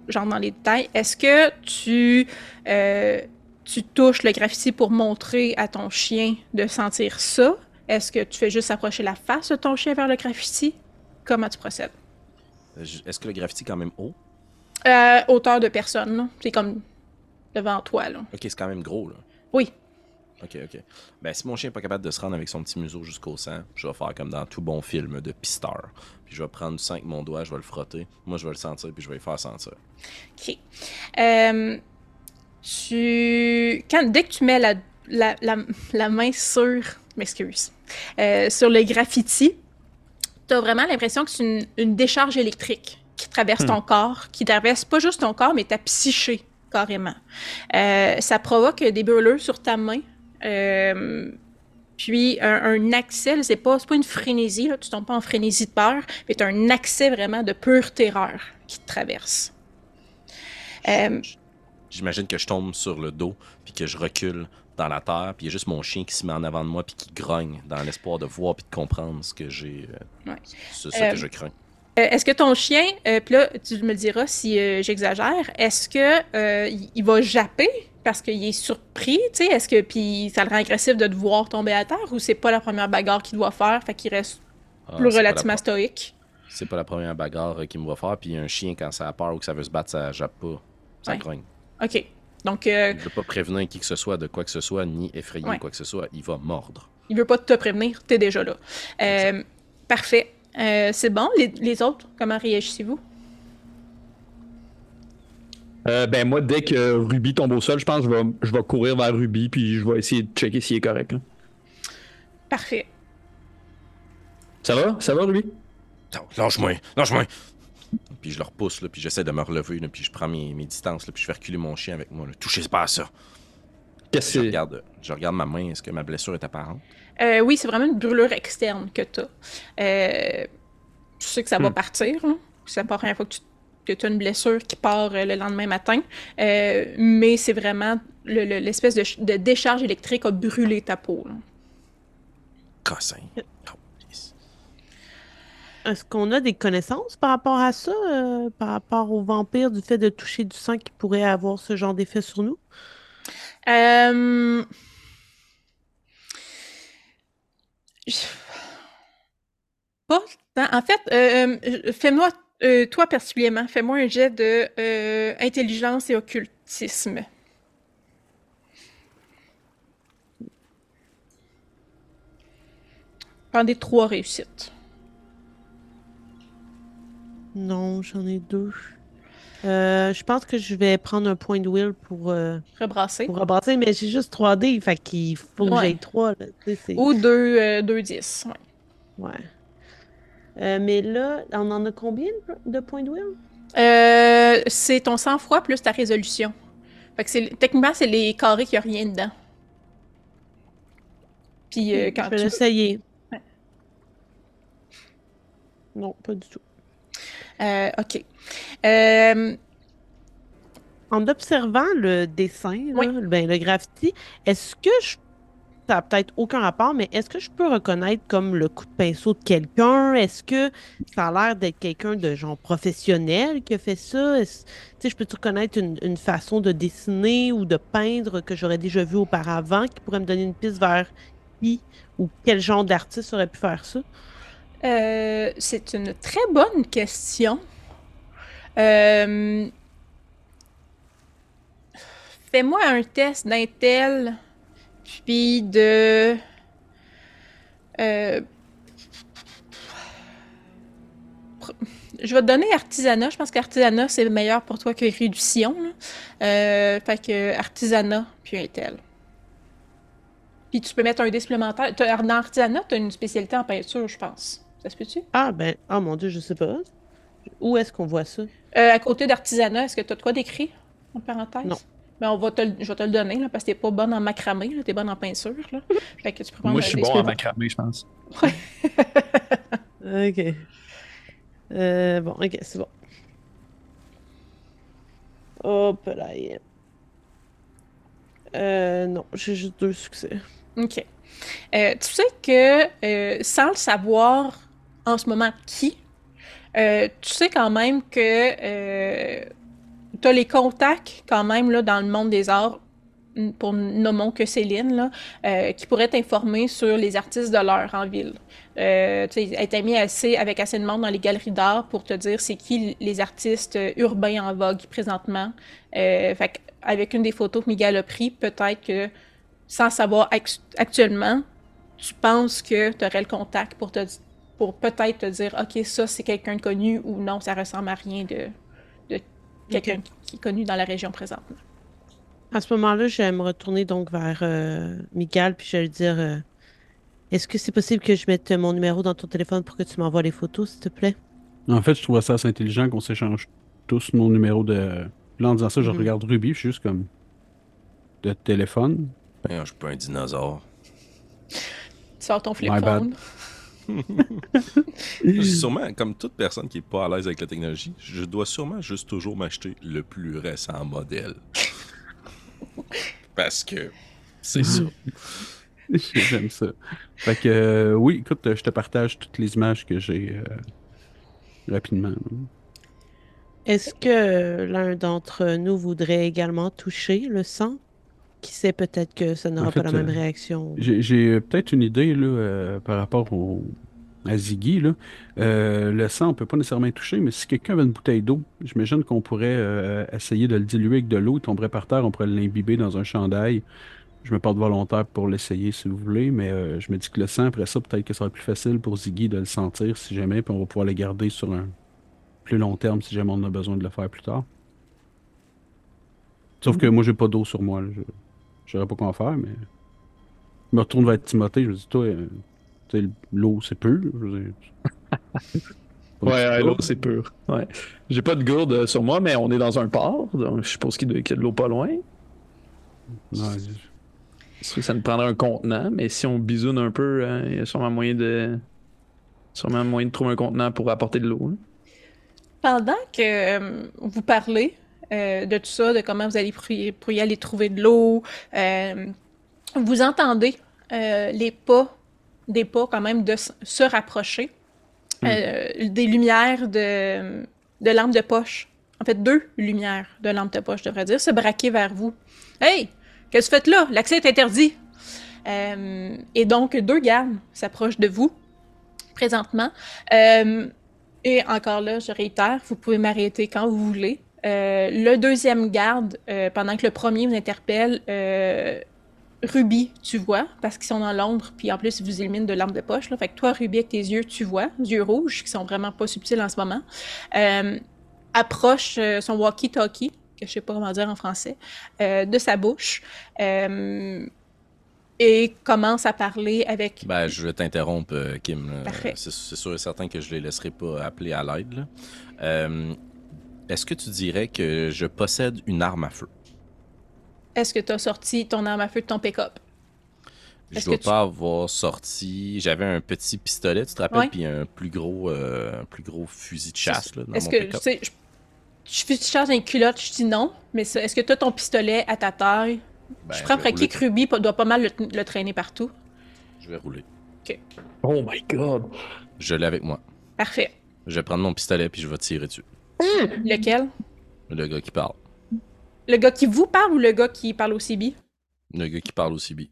genre dans les détails, est-ce que tu, euh, tu touches le graffiti pour montrer à ton chien de sentir ça? Est-ce que tu fais juste approcher la face de ton chien vers le graffiti? Comment tu procèdes? Euh, Est-ce que le graffiti est quand même haut? Euh, hauteur de personne. C'est comme devant toi, là. Ok, c'est quand même gros, là. Oui. Ok, ok. Ben, si mon chien n'est pas capable de se rendre avec son petit museau jusqu'au sang, je vais faire comme dans tout bon film de pisteur. Puis je vais prendre du sang avec mon doigt, je vais le frotter. Moi, je vais le sentir, puis je vais le faire sentir. OK. Euh, tu... Quand, dès que tu mets la, la, la, la main sur... M'excuse. euh, sur le graffiti, tu as vraiment l'impression que c'est une, une décharge électrique qui traverse ton corps, qui traverse pas juste ton corps, mais ta psyché, carrément. Euh, ça provoque des brûlures sur ta main. Euh, puis un, un accès, c'est pas, pas une frénésie, là, tu tombes pas en frénésie de peur, mais tu as un accès vraiment de pure terreur qui te traverse. Euh, J'imagine que je tombe sur le dos, puis que je recule dans la terre, puis il y a juste mon chien qui se met en avant de moi, puis qui grogne dans l'espoir de voir puis de comprendre ce que j'ai. euh, Ouais. ce, ce Euh, que je crains. Euh, est-ce que ton chien, euh, puis là, tu me diras si euh, j'exagère, est-ce que euh, il- va japper parce qu'il est surpris, tu sais, est-ce que puis ça le rend agressif de te voir tomber à terre ou c'est pas la première bagarre qu'il doit faire, fait qu'il reste Ah, plus la relativement stoïque? C'est pas la première bagarre euh, qu'il me va faire. Puis un chien, quand ça a peur ou que ça veut se battre, ça jappe pas. Ça Ouais. grogne. Ok, donc euh, Il veut pas prévenir qui que ce soit de quoi que ce soit, ni effrayer Ouais. quoi que ce soit. Il va mordre. il veut pas te prévenir, t'es déjà là. Euh, parfait, Euh, c'est bon. Les, les autres, comment réagissez-vous? Euh, ben moi, dès que Ruby tombe au sol, je pense que je vais, je vais courir vers Ruby puis je vais essayer de checker s'il est correct. là. Parfait. Ça va? Ça va, Ruby? Lâche-moi, lâche-moi. Puis je le repousse, là, puis j'essaie de me relever, là, puis je prends mes, mes distances, là, puis je fais reculer mon chien avec moi. Là. Touchez pas à ça. Qu'est-ce Je que c'est? regarde, je regarde ma main. Est-ce que ma blessure est apparente? Euh, oui, c'est vraiment une brûlure externe que tu as. tu sais que ça va Hmm. partir. hein. C'est pas la première fois que tu as une blessure qui part euh, le lendemain matin. Euh, mais c'est vraiment le- le- l'espèce de, ch- de décharge électrique a brûlé ta peau. là. Cossin. Est-ce qu'on a des connaissances par rapport à ça, euh, par rapport aux vampires, du fait de toucher du sang qui pourrait avoir ce genre d'effet sur nous? Euh. En fait, euh, fais-moi, toi particulièrement, fais-moi un jet de intelligence et occultisme. Prends des trois réussites. Non, j'en ai deux. Euh, je pense que je vais prendre un point de will pour, euh, Rebrasser. pour rebrasser, mais j'ai juste 3D, fait qu'il faut que j'aille 3. Là, tu sais, c'est- Ou deux, euh, deux dix. ouais. Ouais. Euh, mais là, on en a combien de- points de will? Euh, c'est ton sang-froid plus ta résolution. Fait que c'est, techniquement, c'est les carrés qui a rien dedans. Puis euh, quand je vais tu... l'essayer. Ouais. Non, pas du tout. Euh, ok. Euh, En observant le dessin, là, Oui. ben, le graffiti, est-ce que je. Ça n'a peut-être aucun rapport, mais est-ce que je peux reconnaître comme le coup de pinceau de quelqu'un? Est-ce que ça a l'air d'être quelqu'un de genre professionnel qui a fait ça? Tu sais, je peux-tu reconnaître une, une façon de dessiner ou de peindre que j'aurais déjà vu auparavant qui pourrait me donner une piste vers qui ou quel genre d'artiste aurait pu faire ça? Euh, c'est une très bonne question. Euh, Fais-moi un test d'intel, puis de... euh, Je vais te donner artisanat. Je pense qu'artisanat, c'est meilleur pour toi que réduction. Euh, fait que artisanat, puis intel. Puis tu peux mettre un dé supplémentaire. Dans artisanat, tu as une spécialité en peinture, je pense. Ça se peut-tu? Ah ben, oh mon dieu, je sais pas. Où est-ce qu'on voit ça? Euh, à côté d'artisanat, est-ce que tu as de quoi d'écrit en parenthèse? Non. Ben, on va te je vais te le donner, là, parce que t'es pas bonne en macramé, là, t'es bonne en peinture. Là. <laughs> Fait que tu peux Moi, je suis bon en macramé, je pense. <laughs> Ok. Euh, bon, ok, c'est bon. Hop là. yeah. Euh, non, j'ai juste deux succès. OK. Euh, tu sais que, euh, sans le savoir en ce moment qui, euh, tu sais quand même que tu as les contacts quand même là, dans le monde des arts, pour nommons que Céline, là, euh, qui pourrait t'informer sur les artistes de l'heure en ville. Euh, elle t'a mis assez, avec assez de monde dans les galeries d'art pour te dire c'est qui les artistes euh, urbains en vogue présentement. Euh, fait avec une des photos que Miguel a pris, peut-être que sans savoir act- actuellement, tu penses que tu aurais le contact pour te pour peut-être te dire OK, ça c'est quelqu'un de connu ou non, ça ressemble à rien de, de quelqu'un qui est connu dans la région présentement. À ce moment-là, je vais me retourner donc vers euh, Miguel, puis je vais lui dire euh, Est-ce que c'est possible que je mette mon numéro dans ton téléphone pour que tu m'envoies les photos, s'il te plaît? En fait, je trouve ça assez intelligent qu'on s'échange tous nos numéros de. Là, en disant ça, je Mhm. regarde Ruby, je suis juste comme. de téléphone. Ben, je suis pas un dinosaure. Tu sors ton flip My bad. phone. Je suis <laughs> sûrement, comme toute personne qui est pas à l'aise avec la technologie, je dois sûrement juste toujours m'acheter le plus récent modèle. Parce que c'est ça. <laughs> J'aime ça. Fait que, euh, oui, écoute, je te partage toutes les images que j'ai euh, rapidement. Est-ce que l'un d'entre nous voudrait également toucher le sang? Qui sait peut-être que ça n'aura En fait, pas la même euh, réaction. J'ai j'ai, peut-être une idée là, euh, par rapport au, à Ziggy. Là. Euh, le sang, on peut pas nécessairement y toucher, mais si quelqu'un avait une bouteille d'eau, j'imagine qu'on pourrait euh, essayer de le diluer avec de l'eau. Il tomberait par terre, on pourrait l'imbiber dans un chandail. Je me porte volontaire pour l'essayer si vous voulez, mais euh, je me dis que le sang, après ça, peut-être que ça sera plus facile pour Ziggy de le sentir si jamais, puis on va pouvoir le garder sur un plus long terme si jamais on a besoin de le faire plus tard. Sauf que moi, j'ai pas d'eau sur moi. là. Je je saurais pas quoi en faire, mais. Je me retourne vers Timothée, je me dis, toi, euh, tu sais, l'eau, c'est pur. <laughs> Ouais, ouais, l'eau, c'est pur. Ouais. J'ai pas de gourde euh, sur moi, mais on est dans un port, donc je suppose qu'il y a de l'eau pas loin. Ouais, C'est sûr que ça nous prendrait un contenant, mais si on bisoune un peu, hein, il y a sûrement moyen de. Sûrement moyen de trouver un contenant pour apporter de l'eau. hein. Pendant que euh, vous parlez euh, de tout ça, de comment vous allez pour y, pour y aller trouver de l'eau, euh, vous entendez euh, les pas, des pas quand même de se rapprocher, euh, des lumières de, de lampes de poche. En fait, deux lumières de lampes de poche, je devrais dire, se braquer vers vous. Hey, qu'est-ce que vous faites là? L'accès est interdit. Euh, et donc, deux gardes s'approchent de vous présentement. Euh, et encore là, je réitère, vous pouvez m'arrêter quand vous voulez. Euh, le deuxième garde, euh, pendant que le premier vous interpelle, euh, Ruby, tu vois, parce qu'ils sont dans l'ombre, puis en plus, ils vous éliminent de l'arme de poche. Là. Fait que toi, Ruby, avec tes yeux, tu vois, yeux rouges, qui sont vraiment pas subtils en ce moment, approche son walkie-talkie, que je sais pas comment dire en français, de sa bouche, et commence à parler avec... Ben, je vais t'interrompre, Kim. C'est sûr et certain que je les laisserai pas appeler à l'aide. Euh, Est-ce que tu dirais que je possède une arme à feu? Est-ce que tu as sorti ton arme à feu de ton pick-up? Je Est-ce dois tu- pas avoir sorti. J'avais un petit pistolet, tu te rappelles, Ouais. puis un plus gros, euh, un plus gros fusil de chasse là, dans Est-ce mon que, pick-up. tu sais, je, un culotte, je dis non, mais ça- est-ce que tu as ton pistolet à ta taille? Ben, je prends que Ruby doit pas mal le, le traîner partout. Je vais rouler. Oh my god. Je l'ai avec moi. Parfait. Je vais prendre mon pistolet puis je vais tirer dessus. Lequel? Le gars qui parle. Le gars qui vous parle ou le gars qui parle au CB? Le gars qui parle au CB.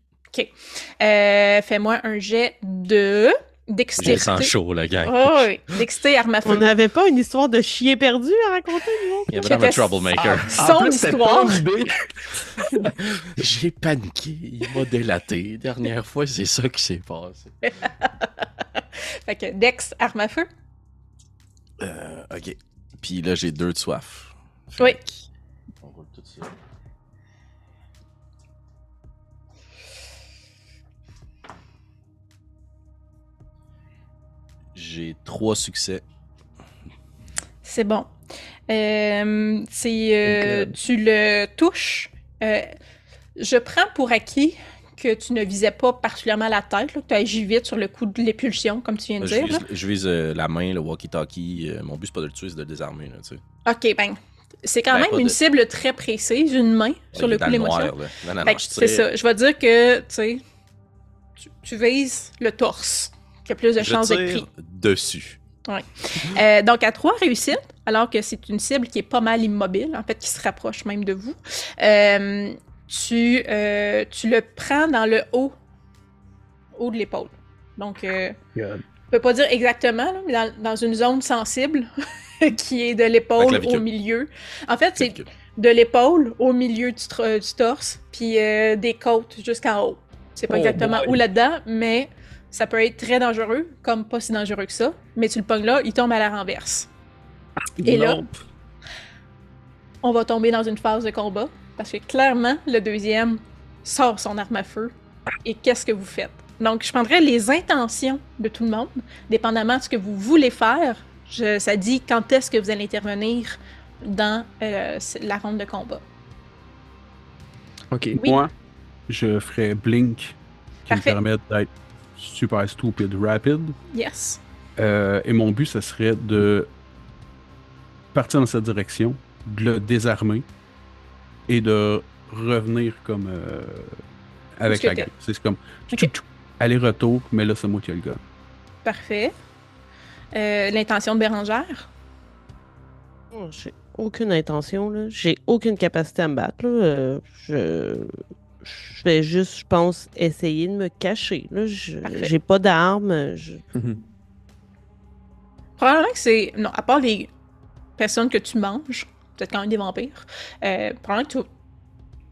Euh, Fais-moi un jet de dextérité. sang chaud, la gang. Oh, oui. Dextérité, arme à On feu. n'avait pas une histoire de chien perdu à raconter, nous? Il y avait un troublemaker. Son plus, histoire. <laughs> J'ai paniqué, il m'a délaté. Dernière fois, c'est ça qui s'est passé. <laughs> Fait que Dex, arme à feu. Euh, ok. Puis là, j'ai deux de soif. Fait Oui. que On roule tout ça. J'ai trois succès. C'est bon. Euh, c'est, euh, tu le touches. Euh, je prends pour acquis que tu ne visais pas particulièrement la tête, là, que tu agis vite sur le coup de l'épulsion, comme tu viens de Je dire. là? je vise, euh, la main, le walkie-talkie. euh, mon but, c'est pas de le tuer, c'est de le désarmer. Là, tu sais. Ok, ben, c'est quand Ben, même une de- cible très précise, une main sur Il le coup de l'émotion. je c'est ça. Je vais dire que, tu tu, vises le torse, qui a plus de Je chances d'être pris. dessus. Euh, donc, à trois réussites, alors que c'est une cible qui est pas mal immobile, en fait, qui se rapproche même de vous, euh, tu, euh, tu le prends dans le haut, haut de l'épaule. Donc, euh, God. je peux pas dire exactement, là, mais dans, dans une zone sensible <laughs> qui est de l'épaule au milieu. En fait, c'est de l'épaule au milieu du, du torse, puis euh, des côtes jusqu'en haut. C'est pas Oh exactement boy. où là-dedans, mais ça peut être très dangereux, comme pas si dangereux que ça. Mais tu le pognes là, il tombe à la renverse. Et là, on va tomber dans une phase de combat, parce que clairement, le deuxième sort son arme à feu. Et qu'est-ce que vous faites? Donc, je prendrais les intentions de tout le monde, dépendamment de ce que vous voulez faire. Je- ça dit quand est-ce que vous allez intervenir dans euh, la ronde de combat. Ok. Oui. Moi, je ferais Blink, qui Parfait. me permet d'être super stupid rapid. Yes. Euh, et mon but, ce serait de partir dans cette direction, de le désarmer et de revenir comme euh, avec la gang. C'est comme aller-retour, mais là, c'est moi qui ai le gars. Parfait. euh, l'intention de Bérangère? Oh, J'ai aucune intention, là. J'ai aucune capacité à me battre, là. Euh, je... je vais juste, je pense, essayer de me cacher, là. Je- Parfait. J'ai pas d'armes. je- Mhm. Probablement que c'est. Non, à part les personnes que tu manges, peut-être quand même des vampires, euh, probablement que tu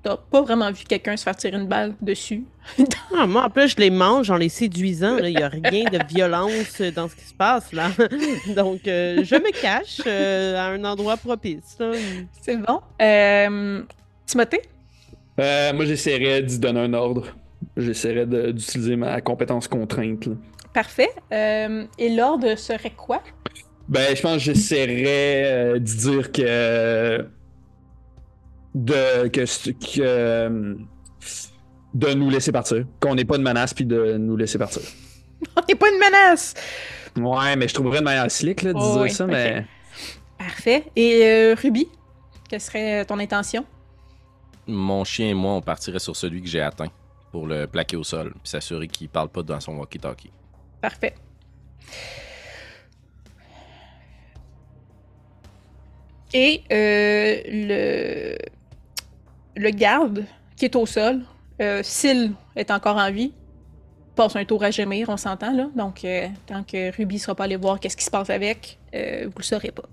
t'as pas vraiment vu quelqu'un se faire tirer une balle dessus. <laughs> Ah, moi, en plus, je les mange en les séduisant. Il n'y a rien de violence dans ce qui se passe, là. <laughs> Donc, euh, je me cache euh, à un endroit propice. C'est bon. Euh, Timothée? Euh, moi, j'essaierais d'y donner un ordre. J'essaierais d'utiliser ma compétence contrainte. là. Parfait. Euh, et l'ordre serait quoi? Ben, je pense que j'essaierais euh, d'y dire que. De. Que. que de nous laisser partir. Qu'on n'est pas de menace, puis de nous laisser partir. <laughs> On n'est pas une menace! Ouais, mais je trouverais une manière slick là, de Oh, dire oui, ça, mais. Parfait. Et euh, Ruby? Quelle serait ton intention? Mon chien et moi, on partirait sur celui que j'ai atteint pour le plaquer au sol, puis s'assurer qu'il parle pas dans son walkie-talkie. Parfait. Et euh, le, garde qui est au sol, euh, s'il est encore en vie, passe un tour à gémir, on s'entend là. Donc, euh, tant que Ruby ne sera pas allé voir qu'est-ce qui se passe avec, euh, vous le saurez pas.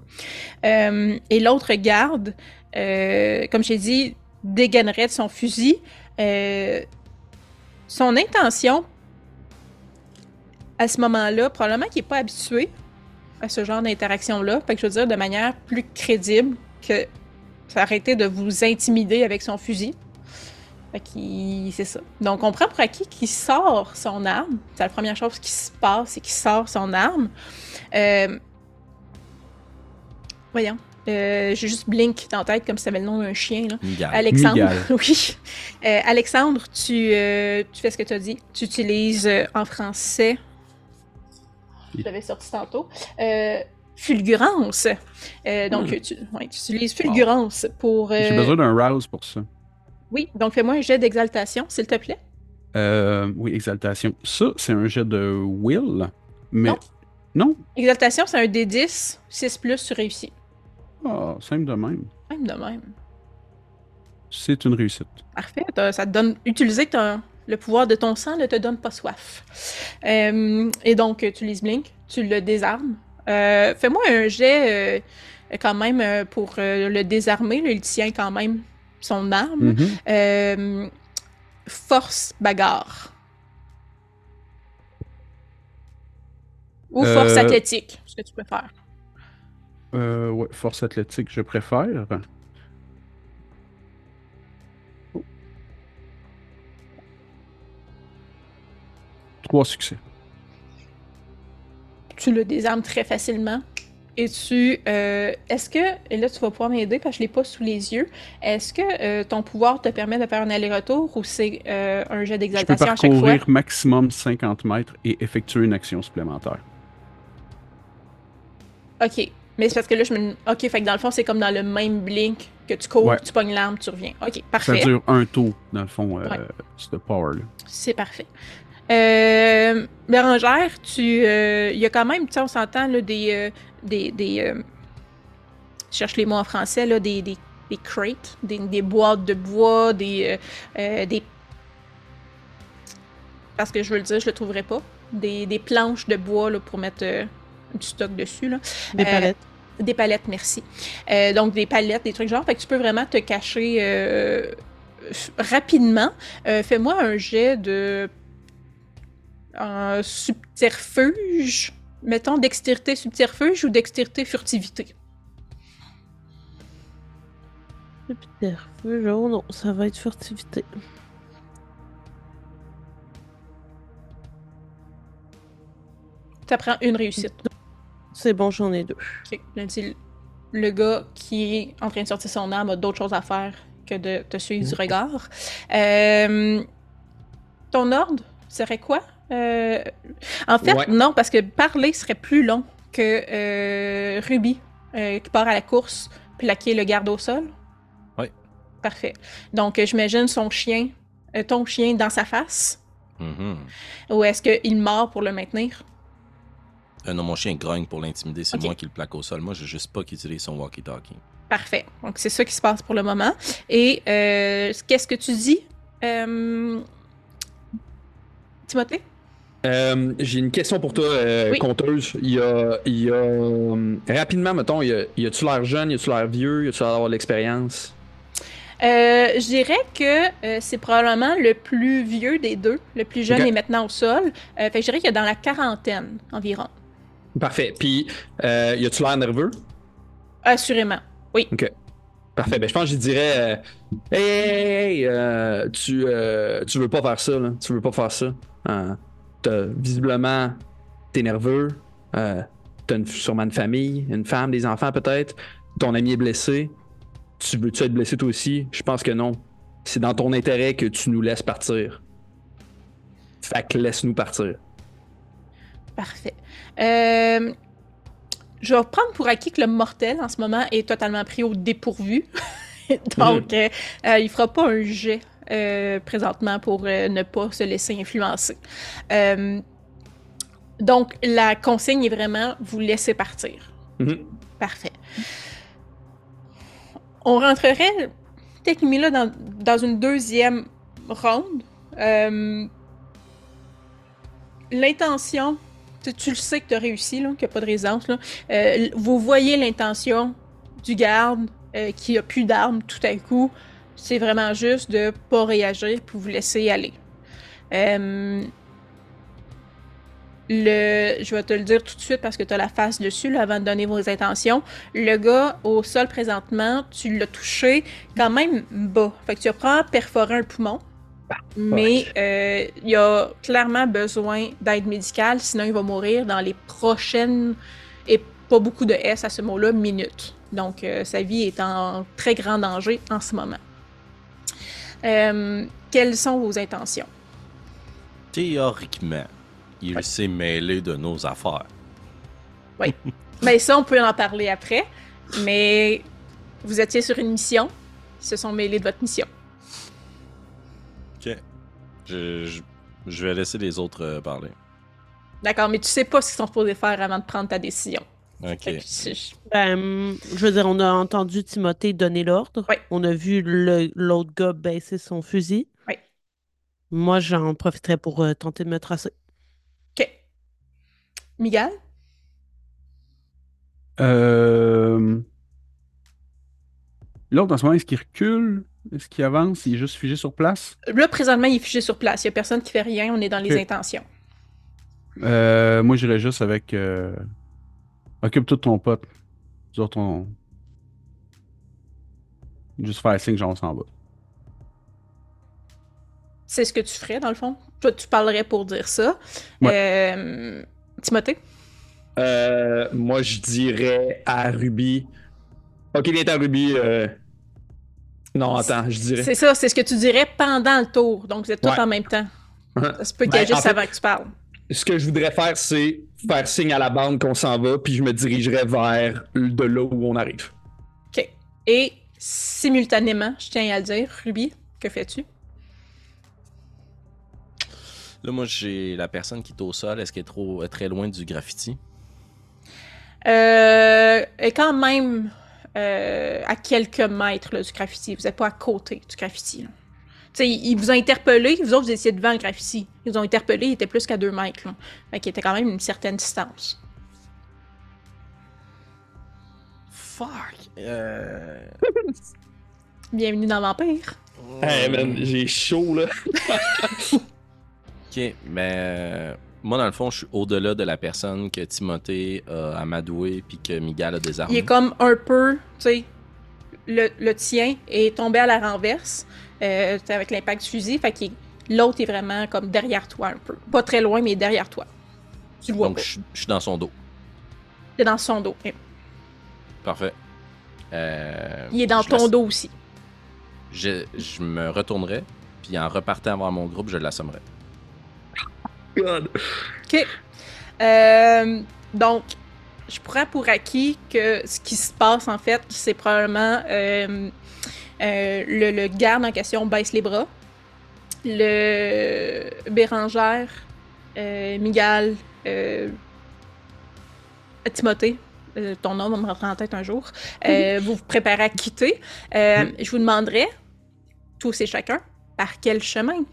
Et l'autre garde, comme j'ai dit, dégainerait de son fusil. Son intention, à ce moment-là, probablement qu'il n'est pas habitué à ce genre d'interaction-là. Fait que je veux dire, de manière plus crédible que ça arrêtait de vous intimider avec son fusil. Fait qu'il... c'est ça. Donc, on prend pour acquis qu'il sort son arme. C'est la première chose qui se passe, c'est qu'il sort son arme. Euh, Voyons. Euh, J'ai juste Blink dans la tête comme si ça avait le nom d'un chien. Là. Miguel. Alexandre, Miguel. <laughs> oui. Euh, Alexandre, tu, euh, tu fais ce que tu as dit. Tu utilises en français. Je l'avais sorti tantôt. euh, fulgurance. Euh, donc, tu, ouais, tu utilises fulgurance pour. euh, J'ai besoin d'un rouse pour ça. Oui, donc fais-moi un jet d'exaltation, s'il te plaît. Euh, oui, exaltation. Ça, c'est un jet de will, mais. Non. Non? Exaltation, c'est un D10, 6 plus, tu réussis. Ah, simple de même. Même de même. C'est une réussite. Parfait. Ça te donne. Utiliser ton- le pouvoir de ton sang ne te donne pas soif. Euh, et donc, tu utilises Blink, tu le désarmes. Euh, Fais-moi un jet euh, quand même pour le désarmer. il tient quand même son arme. Mhm. Force bagarre. Ou force athlétique, ce que tu ouais, force athlétique, je préfère. Trois succès. tu le désarmes très facilement. Et tu. euh, Est-ce que. Et là, tu vas pouvoir m'aider parce que je ne l'ai pas sous les yeux. Est-ce que euh, ton pouvoir te permet de faire un aller-retour ou c'est euh, un jet Je peux d'exaltation à chaque fois? parcourir maximum 50 mètres et effectuer une action supplémentaire. Ok. Mais c'est parce que là, je me. Ok, fait que dans le fond, c'est comme dans le même blink que tu cours, Ouais. tu pognes l'arme, tu reviens. Ok, Ça parfait. dure un tour, dans le fond, euh, Ouais. ce power-là. C'est parfait. Euh, Bérangère, tu, euh, il y a quand même, tu sais, on s'entend là, des, euh, des, des euh, je cherche les mots en français là, des, des, des crates, des, des boîtes de bois, des, des, parce que je veux le dire, je le trouverai pas, des, des planches de bois là, pour mettre du stock dessus là. Des palettes. Des palettes, merci. Donc, des palettes, des trucs genre. Fait que tu peux vraiment te cacher rapidement. Fais-moi un jet de. Un subterfuge. Mettons dextérité subterfuge ou dextérité furtivité. Subterfuge, oh non, ça va être furtivité. Tu apprends une réussite. C'est bon, j'en ai deux. Ok. Le gars qui est en train de sortir son arme a d'autres choses à faire que de te suivre du regard. Euh, ton ordre serait quoi? Euh, en fait, Ouais. non, parce que parler serait plus long que euh, Ruby, euh, qui part à la course, plaquer le garde au sol. Oui. Parfait. Donc, j'imagine son chien, ton chien dans sa face, Mhm. ou est-ce qu'il mord pour le maintenir? Non, mon chien grogne pour l'intimider. C'est Ok. moi qui le plaque au sol. Moi, je juste pas qu'il utilise son walkie-talkie. Parfait. Donc, c'est ça qui se passe pour le moment. Et qu'est-ce que tu dis, Timothée? Euh, J'ai une question pour toi, euh, Oui. conteuse. Il y a, il y a euh, rapidement, mettons, il y a-tu l'air jeune, il y a-tu l'air vieux, il y a-tu l'air d'avoir de l'expérience? Euh, je dirais que c'est probablement le plus vieux des deux. Le plus jeune Ok. est maintenant au sol. Fait que je dirais qu'il est dans la quarantaine environ. Parfait. Puis, euh, y a-tu l'air nerveux? Assurément. Parfait. Ben, je pense que je dirais, hey, hey, hey, hey, tu, tu veux pas faire ça, là. Tu veux pas faire ça. Hein. Visiblement, t'es nerveux. Euh, t'as une- sûrement une famille, une femme, des enfants peut-être. Ton ami est blessé. Tu veux-tu être blessé toi aussi? Je pense que non. C'est dans ton intérêt que tu nous laisses partir. Fait que laisse-nous partir. Parfait. Euh, je vais prendre pour acquis que le mortel en ce moment est totalement pris au dépourvu. <laughs> Donc, euh, euh, il fera pas un jet euh, présentement pour euh, ne pas se laisser influencer. Euh, donc, la consigne est vraiment vous laisser partir. Mhm. Parfait. On rentrerait techniquement là dans, dans une deuxième ronde. L'intention, tu, tu le sais que tu as réussi, là, qu'il n'y a pas de résidence. Là. Vous voyez l'intention du garde euh, qui a plus d'armes tout à coup. C'est vraiment juste de pas réagir puis vous laisser aller. Euh, le, je vais te le dire tout de suite parce que tu as la face dessus là, avant de donner vos intentions. Le gars au sol présentement, tu l'as touché quand même bas. Fait que tu as probablement perforé un poumon. Mais euh, il a clairement besoin d'aide médicale, sinon il va mourir dans les prochaines, et pas beaucoup de S à ce mot-là, minutes. Donc euh, sa vie est en très grand danger en ce moment. Euh, quelles sont vos intentions? Théoriquement, il Ouais. s'est mêlé de nos affaires. <laughs> Ben ça, on peut en parler après, mais vous étiez sur une mission, ils se sont mêlés de votre mission. Ok. Je, je, je vais laisser les autres euh, parler. D'accord, mais tu sais pas ce qu'ils sont supposés faire avant de prendre ta décision. Ok. Fait que tu- Ben, je veux dire, on a entendu Timothée donner l'ordre. Oui. On a vu le- l'autre gars baisser son fusil. Oui. Moi, j'en profiterais pour euh, tenter de me tracer. Ok. Miguel? Euh... L'autre, en ce moment, est-ce qu'il recule? Est-ce qu'il avance? Il est juste figé sur place? Là, présentement, il est figé sur place. Il n'y a personne qui fait rien. On est dans les intentions. Euh, moi, j'irais juste avec... Occupe-toi de ton pote. Nous autres, on... Juste faire signe, genre, on s'en va. C'est ce que tu ferais, dans le fond? Toi, tu parlerais pour dire ça. Euh, Timothée? Euh, moi, je dirais à Ruby. Ok, viens à Ruby. euh, Non, attends, je dirais. C'est ça, c'est ce que tu dirais pendant le tour. Donc, vous êtes tous Ouais. en même temps. Ça se peut qu'il Ben, agisse en fait- avant que tu parles. Ce que je voudrais faire, c'est faire signe à la bande qu'on s'en va, puis je me dirigerai vers de là où on arrive. OK. Et simultanément, je tiens à le dire, Ruby, que fais-tu? Là, moi, j'ai la personne qui est au sol. Est-ce qu'elle est trop euh, très loin du graffiti? Euh, et quand même euh, à quelques mètres là, du graffiti. Vous n'êtes pas à côté du graffiti. là. Tu sais, ils vous ont interpellé, vous autres, vous étiez devant le graffiti. Ils vous ont interpellé, il était plus qu'à deux mètres. Là. Fait qu'il était quand même une certaine distance. Fuck! Euh... <laughs> Bienvenue dans Vampire. Hey man, j'ai chaud là. <laughs> Ok, mais euh, moi, dans le fond, je suis au-delà de la personne que Timothée a amadoué puis que Miguel a désarmé. Il est comme un peu, tu sais, le, le tien est tombé à la renverse euh, avec l'impact du fusil. Fait que l'autre est vraiment comme derrière toi un peu. Pas très loin, mais derrière toi. Tu le vois Donc, pas. je, suis- je suis dans son dos. Il est dans son dos. Parfait. Euh, Il est dans ton dos aussi. Je, je me retournerai, puis en repartant vers mon groupe, je l'assommerai. God. OK. Euh, donc, je prends pour acquis que ce qui se passe, en fait, c'est probablement euh, euh, le, le garde en question baisse les bras. Le Bérangère, euh, Miguel, euh, Timothée, ton nom va me rentrer en tête un jour, euh, vous vous préparez à quitter, euh, je vous demanderai, tous et chacun, par quel chemin?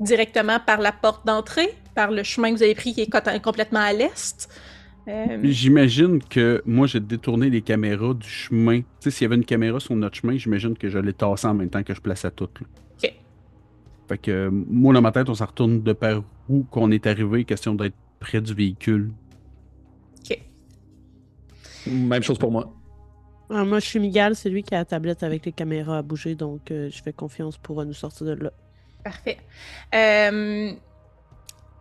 Directement par la porte d'entrée, par le chemin que vous avez pris qui est complètement à l'est. Euh, J'imagine que moi, j'ai détourné les caméras du chemin. Tu sais, s'il y avait une caméra sur notre chemin, j'imagine que je l'ai tassé en même temps que je plaçais toutes. là. Ok. Fait que euh, moi, dans ma tête, on s'en retourne de par où qu'on est arrivé, question d'être près du véhicule. Même chose pour moi. Alors, moi, je suis Miguel, c'est lui qui a la tablette avec les caméras à bouger, donc euh, je fais confiance pour euh, nous sortir de là. Parfait. Euh,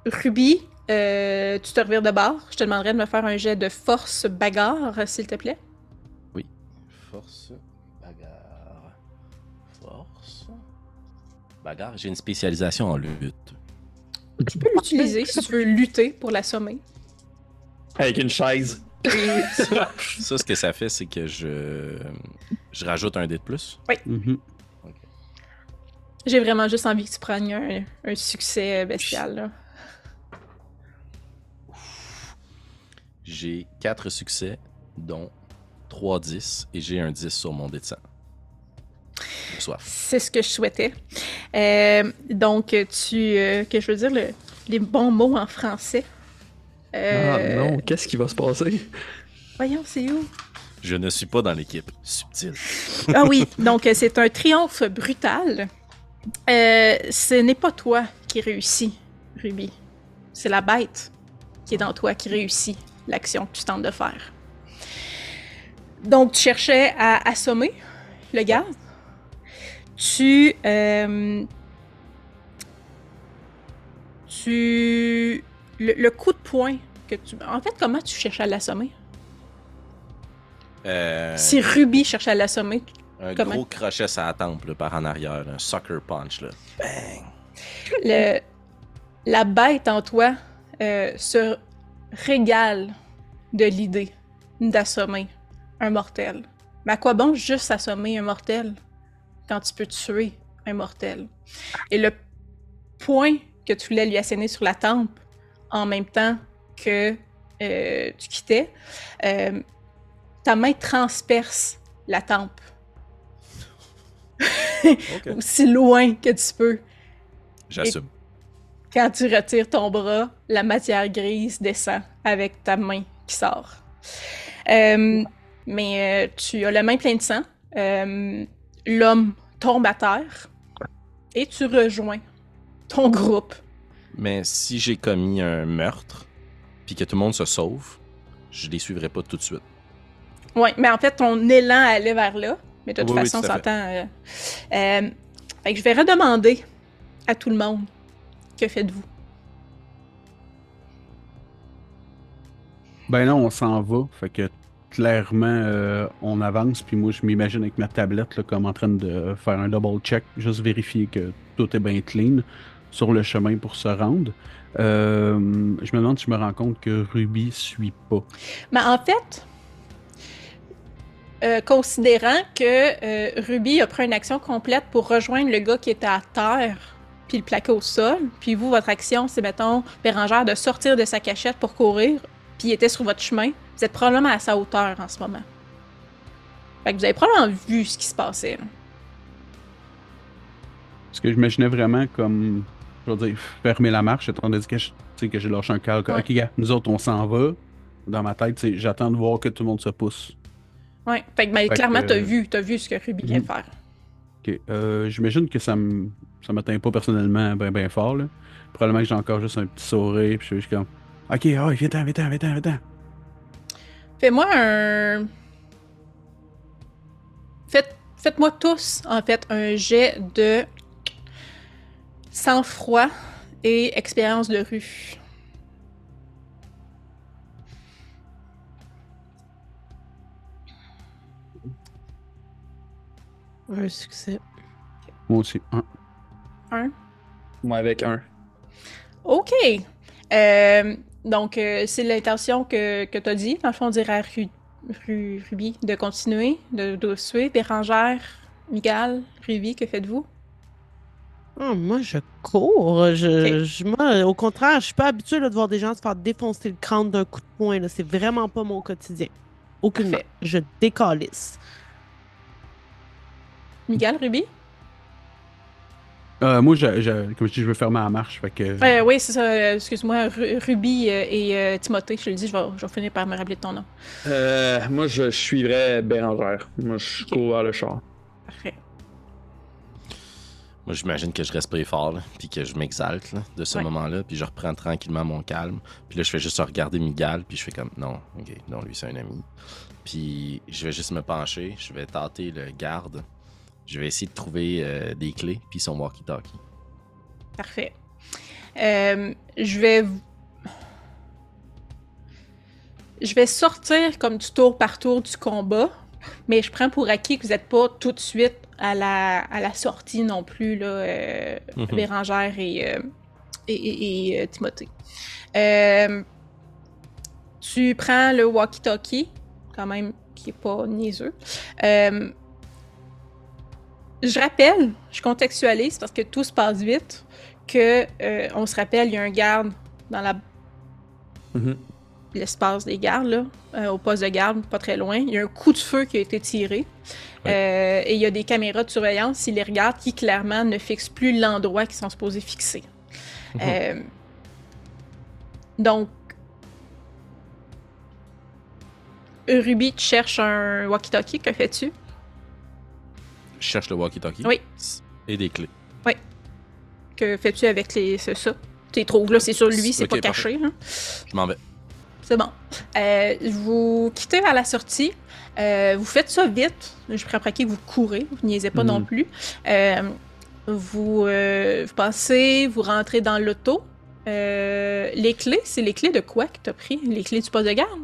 Ruby, euh, tu te revires de bord. Je te demanderai de me faire un jet de force bagarre, s'il te plaît. Force, bagarre. Force. Bagarre, j'ai une spécialisation en lutte. Tu peux l'utiliser si tu veux lutter pour l'assommer. Avec une chaise. Ça, ce que ça fait, c'est que je, je rajoute un dé de plus. Mhm. J'ai vraiment juste envie que tu prennes un, un succès bestial. Là. J'ai 4 succès, dont 3 10, et j'ai un 10 sur mon dé de sang. De soif. C'est ce que je souhaitais. Euh, donc, tu. euh, que je veux dire le- les bons mots en français. Euh, Ah non, qu'est-ce qui va se passer? Voyons, c'est où? Je ne suis pas dans l'équipe. Subtil. Ah oui, donc euh, c'est un triomphe brutal. Euh, ce n'est pas toi qui réussis, Ruby. C'est la bête qui est dans toi qui réussit l'action que tu tentes de faire. Donc, tu cherchais à assommer le gaz. Tu. euh, tu. Le, le coup de poing que tu. En fait, comment tu cherchais à l'assommer? Euh, Si Ruby cherchait à l'assommer, un comment? gros crochet sur la tempe là, par en arrière. là, un sucker punch. Là. Bang! le, la bête en toi euh, se régale de l'idée d'assommer un mortel. Mais à quoi bon juste assommer un mortel quand tu peux tuer un mortel? Et le point que tu voulais lui asséner sur la tempe en même temps que euh, tu quittais, euh, ta main transperce la tempe <laughs> Aussi loin que tu peux. J'assume. Quand tu retires ton bras, la matière grise descend avec ta main qui sort. Euh, mais euh, tu as la main pleine de sang. Euh, L'homme tombe à terre et tu rejoins ton groupe. Mais si j'ai commis un meurtre, puis que tout le monde se sauve, je les suivrai pas tout de suite. Ouais, mais en fait, ton élan allait vers là. Mais de toute Oui, oui, façon, tout on s'entend. euh, euh, fait que je vais redemander à tout le monde que faites-vous? Ben non, on s'en va. Fait que clairement, euh, on avance. Puis moi, je m'imagine avec ma tablette là, comme en train de faire un double check, juste vérifier que tout est bien clean sur le chemin pour se rendre. Euh, je me demande si je me rends compte que Ruby suit pas. Mais en fait, euh, considérant que euh, Ruby a pris une action complète pour rejoindre le gars qui était à terre, puis le plaquer au sol, puis vous, votre action, c'est, mettons, Bérangère, de sortir de sa cachette pour courir, puis il était sur votre chemin, vous êtes probablement à sa hauteur en ce moment. Fait que vous avez probablement vu ce qui se passait. là. Parce que j'imaginais vraiment comme, je veux dire, fermer la marche, étant donné que je- tu sais, que j'ai lâché un calque. Ouais. Ok, gars, nous autres, on s'en va. Dans ma tête, j'attends de voir que tout le monde se pousse. Ouais. Fait que, ben, Fait clairement, que- t'as vu, t'as vu ce que Ruby vient de Mhm. faire. Ok, euh, j'imagine que ça me ça m'atteint pas personnellement bien ben fort. Là. Probablement que j'ai encore juste un petit sourire, puis je suis comme, ok, oh, viens-t'en, viens-t'en, viens-t'en, viens-t'en. Fais-moi un. Faites, faites-moi tous, en fait, un jet de sang-froid et expérience de rue. Un succès. Moi aussi. Un. Un? Moi avec un. OK. Euh, donc, euh, c'est l'intention que, que tu as dit. Dans le fond, on dirait à Ru- Ru- Ruby de continuer, de, de suivre. Bérangère, Miguel, Ruby, que faites-vous? Oh, moi, je cours. Je, je- moi, au contraire, je suis pas habituée là, de voir des gens se faire défoncer le crâne d'un coup de poing. là. C'est vraiment pas mon quotidien. Aucunement. Parfait. Je décalisse. Miguel, Ruby? Euh, moi, je, je- comme je dis, je veux fermer la marche. Fait que, Euh, oui, c'est ça. euh, Excuse-moi, Ru- Ruby et euh, Timothée, je te le dis, je vais, je vais finir par me rappeler de ton nom. Euh, moi, je, suivrais Bérangère. Moi, je Ok. cours vers le char. Parfait. Moi, j'imagine que je respire fort, là, puis que je m'exalte là, de ce Ouais. moment-là, puis je reprends tranquillement mon calme. Puis là, je fais juste regarder Miguel, puis je fais comme non, ok, non, lui, c'est un ami. Puis je vais juste me pencher, je vais tâter le garde. Je vais essayer de trouver euh, des clés, puis son walkie-talkie. Parfait. Euh, je vais. Je vais sortir comme du tour par tour du combat, mais je prends pour acquis que vous n'êtes pas tout de suite à la, à la sortie non plus, là, euh, Mhm. Bérangère et, et, et- et, Timothée. Tu prends le walkie-talkie, quand même, qui est pas niaiseux. Euh, je rappelle, je contextualise parce que tout se passe vite, que euh, on se rappelle, il y a un garde dans la Mhm. l'espace des gardes, là, euh, au poste de garde, pas très loin. Il y a un coup de feu qui a été tiré. Euh, et il y a des caméras de surveillance, s'ils les regardent, qui clairement ne fixent plus l'endroit qu'ils sont supposés fixer. Mhm. Donc, Ruby, tu cherches un walkie-talkie, que fais-tu? Je cherche le walkie-talkie. Oui. Et des clés. Que fais-tu avec les, c'est ça? Tu les trouves là, c'est sur lui, c'est pas caché. hein? Je m'en vais. C'est bon. Euh, vous quittez vers la sortie. Euh, vous faites ça vite. Je acquis que vous courez. Vous niaisez pas non plus. Euh, vous, vous passez, vous rentrez dans l'auto. Les clés, c'est les clés de quoi que t'as pris? Les clés du poste de garde?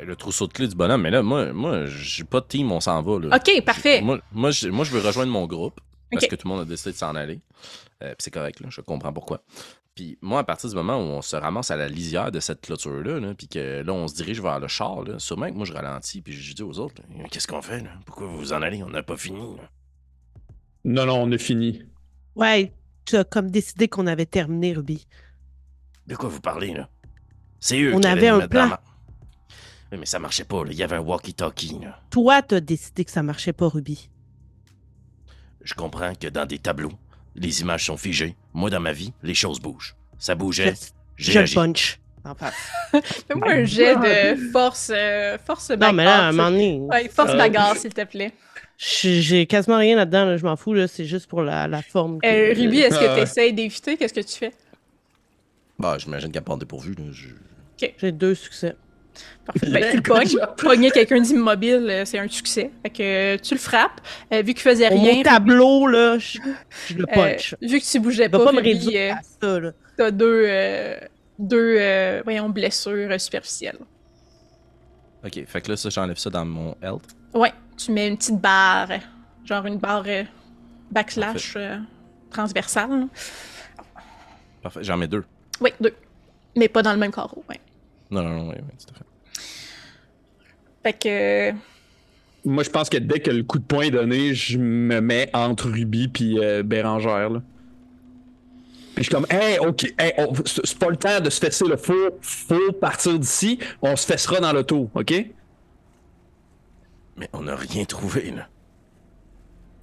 Le trousseau de clés du bonhomme, mais là, moi, moi j'ai pas de team, on s'en va. Là. Ok, parfait. Moi, moi, je, moi, je veux rejoindre mon groupe parce que tout le monde a décidé de s'en aller. Euh, puis c'est correct, là, je comprends pourquoi. Puis moi, à partir du moment où on se ramasse à la lisière de cette clôture-là, là, puis que là, on se dirige vers le char, là, sûrement que moi, je ralentis, puis je dis aux autres, qu'est-ce qu'on fait, là? Pourquoi vous vous en allez? On n'a pas fini, là. Non, non, on a fini. Ouais, tu as comme décidé qu'on avait terminé, Ruby. De quoi vous parlez, là? C'est eux On qui avait un dans plan. Oui, mais ça marchait pas, là. Il y avait un walkie-talkie, là. Toi, t'as décidé que ça marchait pas, Ruby. Je comprends que dans des tableaux, les images sont figées. Moi, dans ma vie, les choses bougent. Ça bougeait, Je, j'ai je punch. <laughs> Fais-moi un jet de force, euh, force bagarre. Non, mais là, à un moment donné, Ouais, force Euh, bagarre, s'il te plaît. j'ai quasiment rien là-dedans, là, je m'en fous, là, c'est juste pour la, la forme. que- Euh, Ruby, est-ce que tu essaies d'éviter? Qu'est-ce que tu fais? Bah, j'imagine qu'à part dépourvu, là, je... J'ai deux succès. Parfait. Ben, tu le pognes. <laughs> Pogner quelqu'un d'immobile, euh, c'est un succès. Fait que euh, tu le frappes. Euh, vu qu'il faisait rien, mon tableau, là, je, <laughs> je le euh, punch. vu que tu bougeais pas, pas me Ruby, réduire à ça, là. t'as deux, euh, deux euh, voyons, blessures superficielles. Ok, fait que là, ça, j'enlève ça dans mon health. Ouais, tu mets une petite barre, genre une barre backslash euh, transversale. là. Parfait, j'en mets deux. Oui, deux. Mais pas dans le même carreau, ouais. Non, non, non, oui, oui, tout à fait. Fait que... Moi, je pense que dès que le coup de poing est donné, je me mets entre Ruby puis euh, Bérangère. Là. Puis je suis comme, hey, ok, hey, on- c'est pas le temps de se fesser le faut, faut partir d'ici, on se fessera dans l'auto, ok? Mais on n'a rien trouvé, là.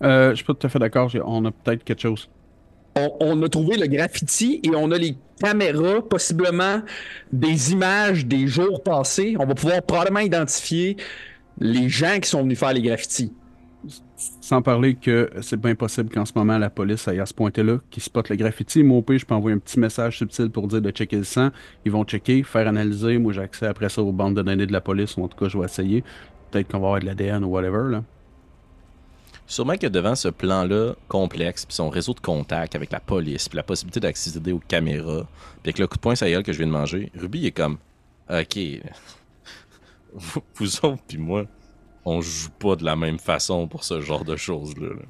Euh, je suis pas tout à fait d'accord. On a peut-être quelque chose. On, a trouvé le graffiti et on a les caméras, possiblement des images des jours passés. On va pouvoir probablement identifier les gens qui sont venus faire les graffitis. Sans parler que c'est bien possible qu'en ce moment, la police aille à ce point-là, qui spot le graffiti. Moi, au pire, je peux envoyer un petit message subtil pour dire de checker le sang. Ils vont checker, faire analyser. Moi, j'ai accès après ça aux bandes de données de la police, ou en tout cas, je vais essayer. Peut-être qu'on va avoir de l'ADN ou whatever, là. Sûrement que devant ce plan-là complexe, puis son réseau de contact avec la police, puis la possibilité d'accéder aux caméras, puis avec le coup de poing est que je viens de manger, Ruby est comme OK. <laughs> Vous, autres puis moi, on joue pas de la même façon pour ce genre de choses-là. là.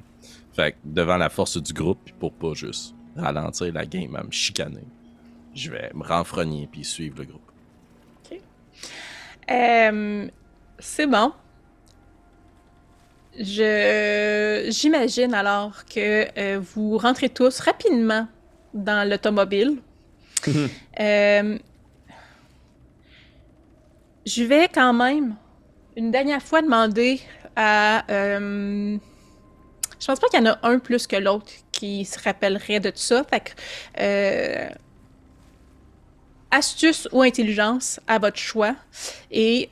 Fait que devant la force du groupe, puis pour pas juste ralentir la game à me chicaner, je vais me renfrogner puis suivre le groupe. Euh, c'est bon. Je j'imagine alors que euh, vous rentrez tous rapidement dans l'automobile. <laughs> Euh, je vais quand même une dernière fois demander à. euh, je pense pas qu'il y en a un plus que l'autre qui se rappellerait de tout ça. Fait que. euh, astuce ou intelligence à votre choix. Et.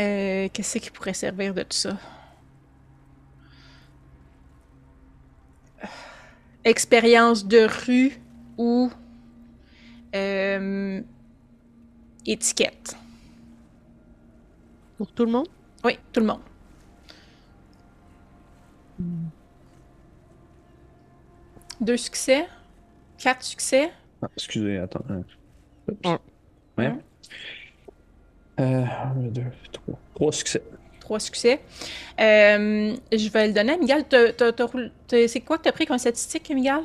Euh, Qu'est-ce qui pourrait servir de tout ça? Expérience de rue ou euh, étiquette. Pour tout le monde? Oui, tout le monde. Deux succès, quatre succès? Ah, excusez, attends. un. Oups. Un. Ouais. Un. Euh, un, deux, trois. Trois succès. Trois succès. Euh, je vais le donner à Miguel. C'est quoi que t'as pris comme statistique, Miguel?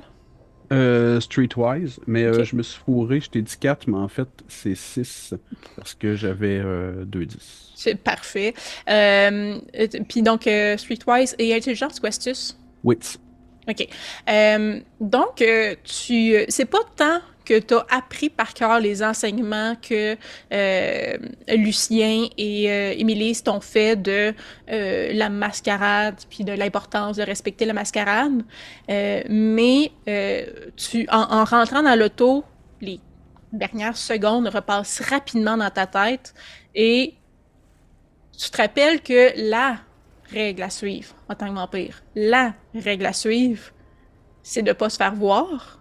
Euh, Streetwise, mais euh, je me suis fourré, je t'ai dit 4, mais en fait, c'est 6 parce que j'avais euh, 2 10. C'est parfait. Puis donc, euh, Streetwise et intelligence ou astuce? Wits. OK. Euh, donc, euh, tu, c'est pas tant que tu as appris par cœur les enseignements que euh, Lucien et euh, Émilie t'ont fait de euh, la mascarade puis de l'importance de respecter la mascarade. Mais tu, en, en rentrant dans l'auto, les dernières secondes repassent rapidement dans ta tête et tu te rappelles que la règle à suivre en tant que vampire, la règle à suivre, c'est de ne pas se faire voir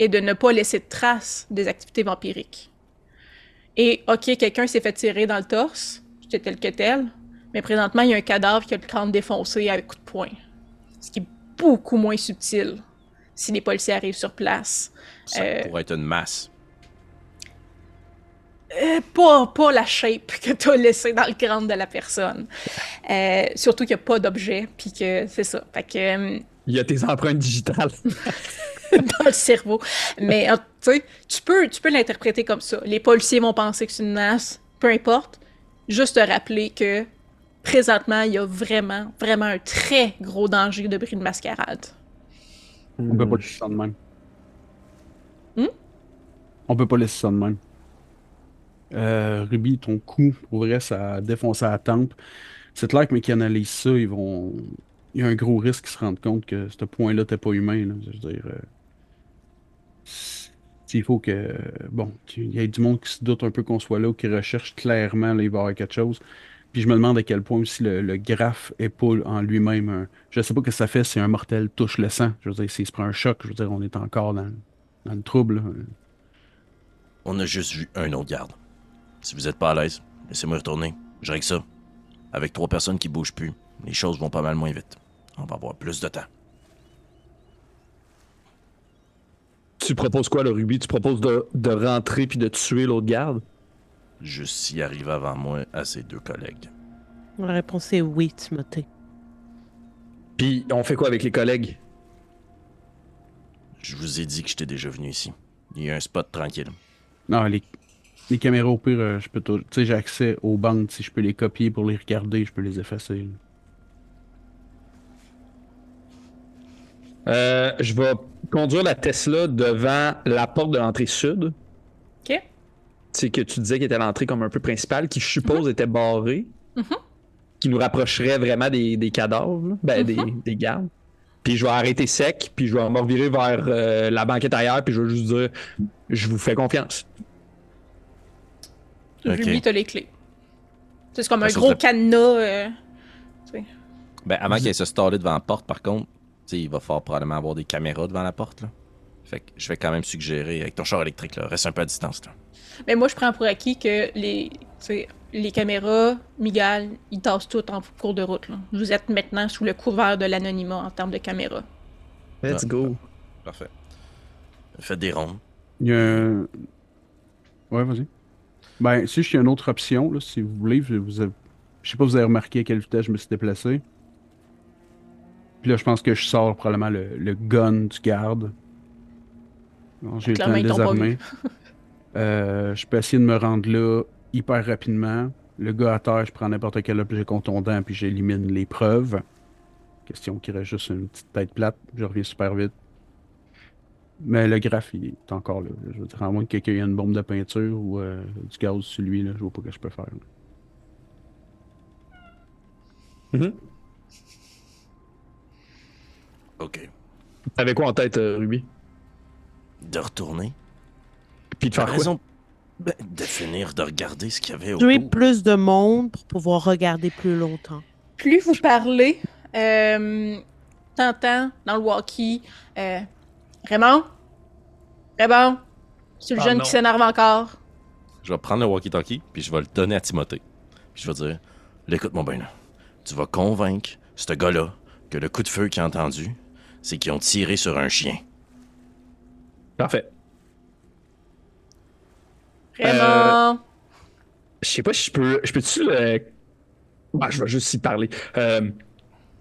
et de ne pas laisser de traces des activités vampiriques. Et ok, quelqu'un s'est fait tirer dans le torse, j'étais tel que tel, mais présentement, il y a un cadavre qui a le crâne défoncé avec coup de poing. Ce qui est beaucoup moins subtil si les policiers arrivent sur place. Ça Euh, pourrait être une masse. Euh, pas, pas la shape que tu as laissée dans le crâne de la personne. Euh, surtout qu'il n'y a pas d'objet, puis que c'est ça. Fait que, Il y a tes empreintes digitales. <laughs> dans le cerveau. Mais tu sais, tu peux, tu peux l'interpréter comme ça. Les policiers vont penser que c'est une masse, peu importe. Juste te rappeler que présentement, il y a vraiment, vraiment un très gros danger de bris de mascarade. On peut pas laisser ça de même. Hmm? On peut pas laisser ça de même. Euh, Ruby, ton coup, pour vrai, ça a défoncé la tempe. C'est clair que mes qui analysent ça, ils vont. Il y a un gros risque qu'ils se rendent compte que ce point-là n'était pas humain. euh, Il faut que. Bon, qu'il y ait du monde qui se doute un peu qu'on soit là ou qui recherche clairement, là, il va y avoir quelque chose. Puis je me demande à quel point aussi le, graphe est pas en lui-même un. Je sais pas ce que ça fait si un mortel touche le sang. Je veux dire, s'il se prend un choc, je veux dire, on est encore dans, dans le trouble. On a juste vu un autre garde. Si vous êtes pas à l'aise, laissez-moi retourner. Je règle ça. Avec trois personnes qui bougent plus, les choses vont pas mal moins vite. On va avoir plus de temps. Tu proposes quoi, le Ruby? Tu proposes de, de rentrer puis de tuer l'autre garde? Juste s'y arrive avant moi à ses deux collègues. La réponse est oui, Timothée. Puis on fait quoi avec les collègues? Je vous ai dit que j'étais déjà venu ici. Il y a un spot tranquille. Non, les, les caméras, au pire, euh, je peux tout. Tu sais, j'ai accès aux bandes. Si je peux les copier pour les regarder, je peux les effacer. là. Euh, je vais conduire la Tesla devant la porte de l'entrée sud. OK? C'est que tu disais qu'elle était l'entrée comme un peu principale, qui je suppose était barrée. Mhm. Qui nous rapprocherait vraiment des, des cadavres, ben, des, Mhm. des gardes. Puis je vais arrêter sec, puis je vais me revirer vers euh, la banquette arrière, puis je vais juste dire Je vous fais confiance. Ok. Ruby, t'as les clés. C'est comme un Ça, ça gros serait- cadenas. euh, Ben, avant qu'elle se stalle devant la porte, par contre, il va fort probablement avoir des caméras devant la porte, là. Fait que je vais quand même suggérer, avec ton char électrique, là, reste un peu à distance, là. Mais moi, je prends pour acquis que les, les caméras, Miguel, ils tassent tout en cours de route. là. Vous êtes maintenant sous le couvert de l'anonymat en termes de caméras. Let's go. Parfait. Faites des rondes. Il y a un... Ouais, vas-y. Ben, si j'ai une autre option, là, si vous voulez, vous avez- je sais pas si vous avez remarqué à quelle vitesse je me suis déplacé. Puis là, je pense que je sors probablement le, le gun du garde. J'ai le temps de désarmer. <laughs> Euh, je peux essayer de me rendre là hyper rapidement. le gars à terre, je prends n'importe quel objet contondant puis j'élimine les preuves. Question qu'il reste juste une petite tête plate. Je reviens super vite. Mais le graphe, il est encore là. Je veux dire, à moins que quelqu'un ait une bombe de peinture ou euh, du gaz sur lui, là, je vois pas ce que je peux faire. Mhm. Ok. T'avais quoi en tête, euh, Ruby? De retourner. Puis de faire quoi? raison. Ben, de finir de regarder ce qu'il y avait Tuer autour. plus de monde pour pouvoir regarder plus longtemps. Plus vous parlez, euh, t'entends dans le walkie, euh, Raymond? Raymond? C'est le Ah, jeune non. qui s'énerve encore. Je vais prendre le walkie-talkie, puis je vais le donner à Timothée. Puis je vais dire Là, Écoute-moi bien, là. Tu vas convaincre ce gars-là que le coup de feu qu'il a entendu, c'est qu'ils ont tiré sur un chien. Parfait. Raymond? Je sais pas si je peux. Je peux-tu le. Ah, je vais juste y parler. Euh...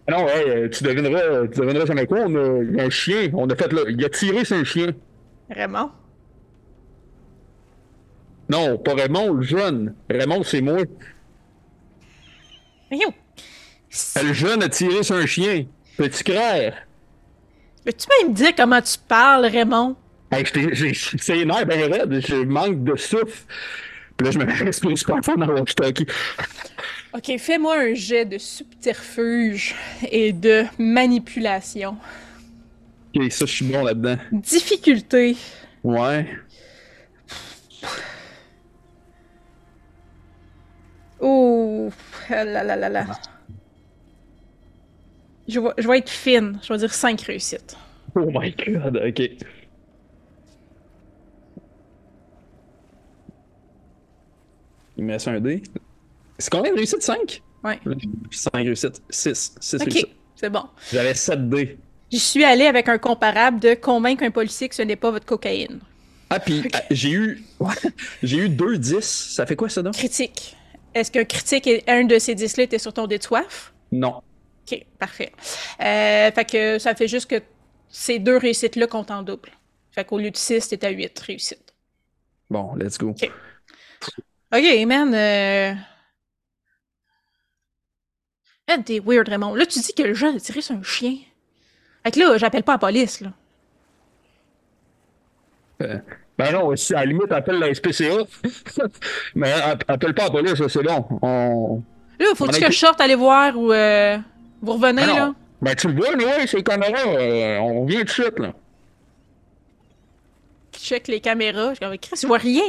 Non, ouais, euh, tu devineras, tu devineras jamais quoi. On a, il y a un chien. On a fait là. Il a tiré sur un chien. Raymond? Non, pas Raymond, le jeune. Raymond, c'est moi. Le jeune a tiré sur un chien. Petit clair. Peux-tu même dire comment tu parles, Raymond? Hey, c'est nerfs ben raide. Je manque de souffle. Puis là, je me mets à respirer super fort dans le walkie-talkie. Ok, fais-moi un jet de subterfuge et de manipulation. Ok, ça, je suis bon là-dedans. Difficulté. Ouais. Oh, là là là là. Je vais, je vais être fine. Je vais dire 5 réussites. Oh my god, ok. Il me laisse un dé. C'est combien de réussites? 5? Ouais. 5 réussites. 6. 6 Ok, réussites. c'est bon. J'avais 7 dés. J'y suis allée avec un comparable de convaincre un policier que ce n'est pas votre cocaïne. Ah, puis ah, j'ai eu. j'ai eu 2 10. Ça fait quoi ça donc? Critique. Est-ce qu'un critique, et un de ces 10-là était sur ton dé de soif? Non. Ok, parfait. Euh, fait que ça fait juste que ces deux réussites-là comptent en double. Fait qu'au lieu de 6, t'es à 8 réussites. Bon, let's go. Ok. Ok, man. Euh... Man, t'es weird, Raymond. Là, tu dis que le jeune a tiré sur un chien. Fait que là, j'appelle pas la police, là. Ben non, si, à la limite, appelle la SPCA. <laughs> Mais app- appelle pas la police, c'est bon. On. Là, faut-tu que je sorte aller voir ou euh, vous revenez, Ben là? Ben tu le vois, nous, ouais, c'est les caméras. euh, on vient de suite, là. Je check les caméras? Je suis comme, Chris, je vois rien.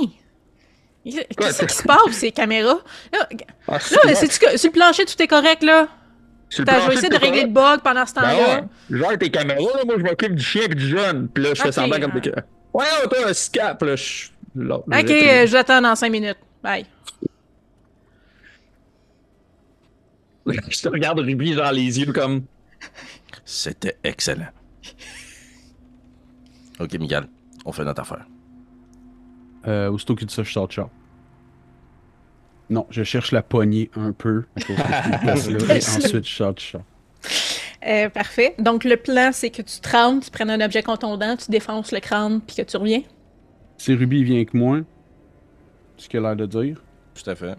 Qu'est-ce qui se passe, ces caméras? Là, Ah, là le plancher, tout est correct, là? T'as, je vais plancher, essayer de régler le bug pendant ce Ben temps-là? ouais. Genre tes caméras, là, moi je m'occupe du chien et du jeune. Puis là, je fais Ok, semblant comme que. Ouais, oh, toi, un scap, là. Je... là, Ok, j'ai- euh, dans 5 minutes. Bye. <laughs> je te regarde Ruby, genre les yeux comme. C'était excellent. Ok, Miguel, on fait notre affaire. Euh, aussitôt qu'il dit ça, je sors de char. Non, je cherche la poignée un peu. de <laughs> et ensuite, je sors du char. Euh, parfait. Donc, le plan, c'est que tu te rentres, tu prennes un objet contondant, tu défonces le crâne, puis que tu reviens. Si Ruby vient avec moi, ce qu'il a l'air de dire, Tout à fait.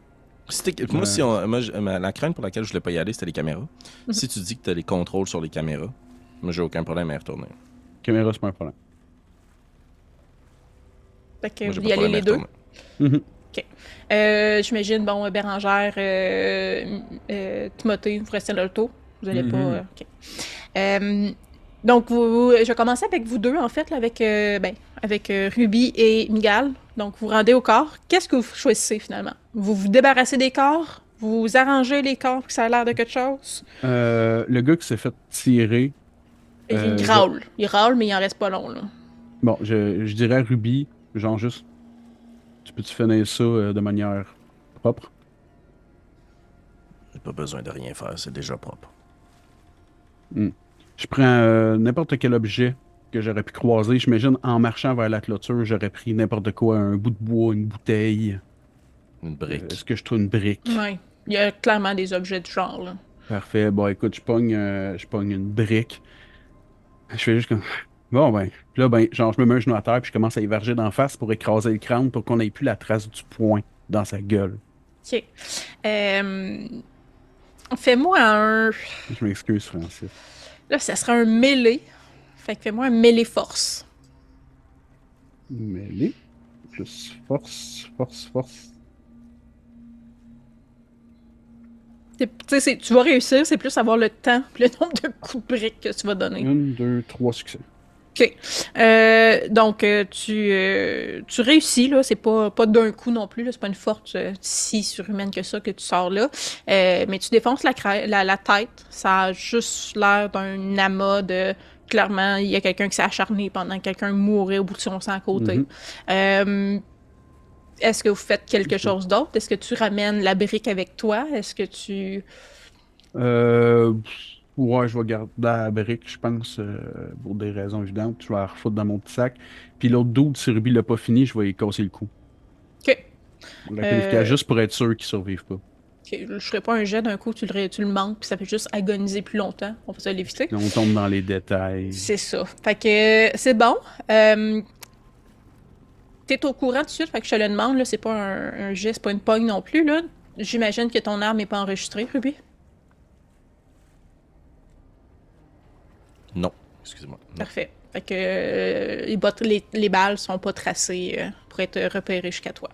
Moi, si on- moi, la crainte pour laquelle je voulais pas y aller, c'était les caméras. Mhm. Si tu dis que tu as les contrôles sur les caméras, moi, j'ai aucun problème à y retourner. caméra, c'est pas un problème. Fait que Moi, vous pas y allez les deux. Mhm. Euh, J'imagine, bon, Bérangère, euh, euh, Timothée, vous restez dans l'auto. Vous allez pas. Mhm. euh, ok. Euh, donc, vous, vous- je vais commencer avec vous deux, en fait, là, avec, euh, ben, avec euh, Ruby et Miguel. Donc, vous rendez au corps. Qu'est-ce que vous choisissez finalement? Vous vous débarrassez des corps? Vous arrangez les corps pour que ça a l'air de quelque chose? Euh, le gars qui s'est fait tirer, Euh, Il râle. Il râle, mais il en reste pas long, là. bon, je, je dirais à Ruby, genre juste, tu peux-tu finir ça euh, de manière propre? J'ai pas besoin de rien faire, c'est déjà propre. Je prends euh, n'importe quel objet que j'aurais pu croiser. J'imagine en marchant vers la clôture, j'aurais pris n'importe quoi, un bout de bois, une bouteille. Une Euh, brique. Est-ce que je trouve une brique? Ouais. Il y a clairement des objets du genre, là. Parfait. Bon, écoute, je pogne, euh, je pogne une brique. Je fais juste comme. Bon, ben. Puis là, ben, genre, je me mets un genou à terre, puis je commence à y verger d'en face pour écraser le crâne pour qu'on ait plus la trace du poing dans sa gueule. Ok. Euh, Fais-moi un. Je m'excuse, Francis. Là, ça sera un mêlé. Fait que fais-moi un mêlé force. Mêlée? Plus force, force, force. Tu vas réussir, c'est plus avoir le temps, le nombre de coups de briques que tu vas donner. Une, deux, trois succès. Ok. Euh, donc, euh, tu, euh, tu réussis, là. C'est pas, pas d'un coup non plus, là. C'est pas une force euh, si surhumaine que ça que tu sors là. Mais tu défonces la, la, la tête. Ça a juste l'air d'un amas de. Clairement, il y a quelqu'un qui s'est acharné pendant que quelqu'un mourait au bout de son sang à côté. Mhm. Euh, Est-ce que vous faites quelque chose d'autre? Est-ce que tu ramènes la brique avec toi? Est-ce que tu. Euh, ouais, je vais garder la brique, je pense, euh, pour des raisons évidentes. Je vais la refoutre dans mon petit sac. Puis l'autre doute, si Ruby l'a pas fini, je vais y casser le cou. Ok. La Euh, juste pour être sûr qu'ils survivent pas. Ok, Je ferai pas un jet d'un coup, tu le, tu le manques, puis ça fait juste agoniser plus longtemps. On va se l'éviter. On tombe dans les détails. C'est ça. Fait que euh, c'est bon. Euh, T'es au courant tout de suite, fait que je te le demande, là, c'est pas un, un jet, c'est pas une pogne non plus, là. J'imagine que ton arme est pas enregistrée, Ruby. Non, excusez-moi. Non. Parfait. Fait que euh, les, bottes- les, les balles sont pas tracées euh, pour être repérées jusqu'à toi.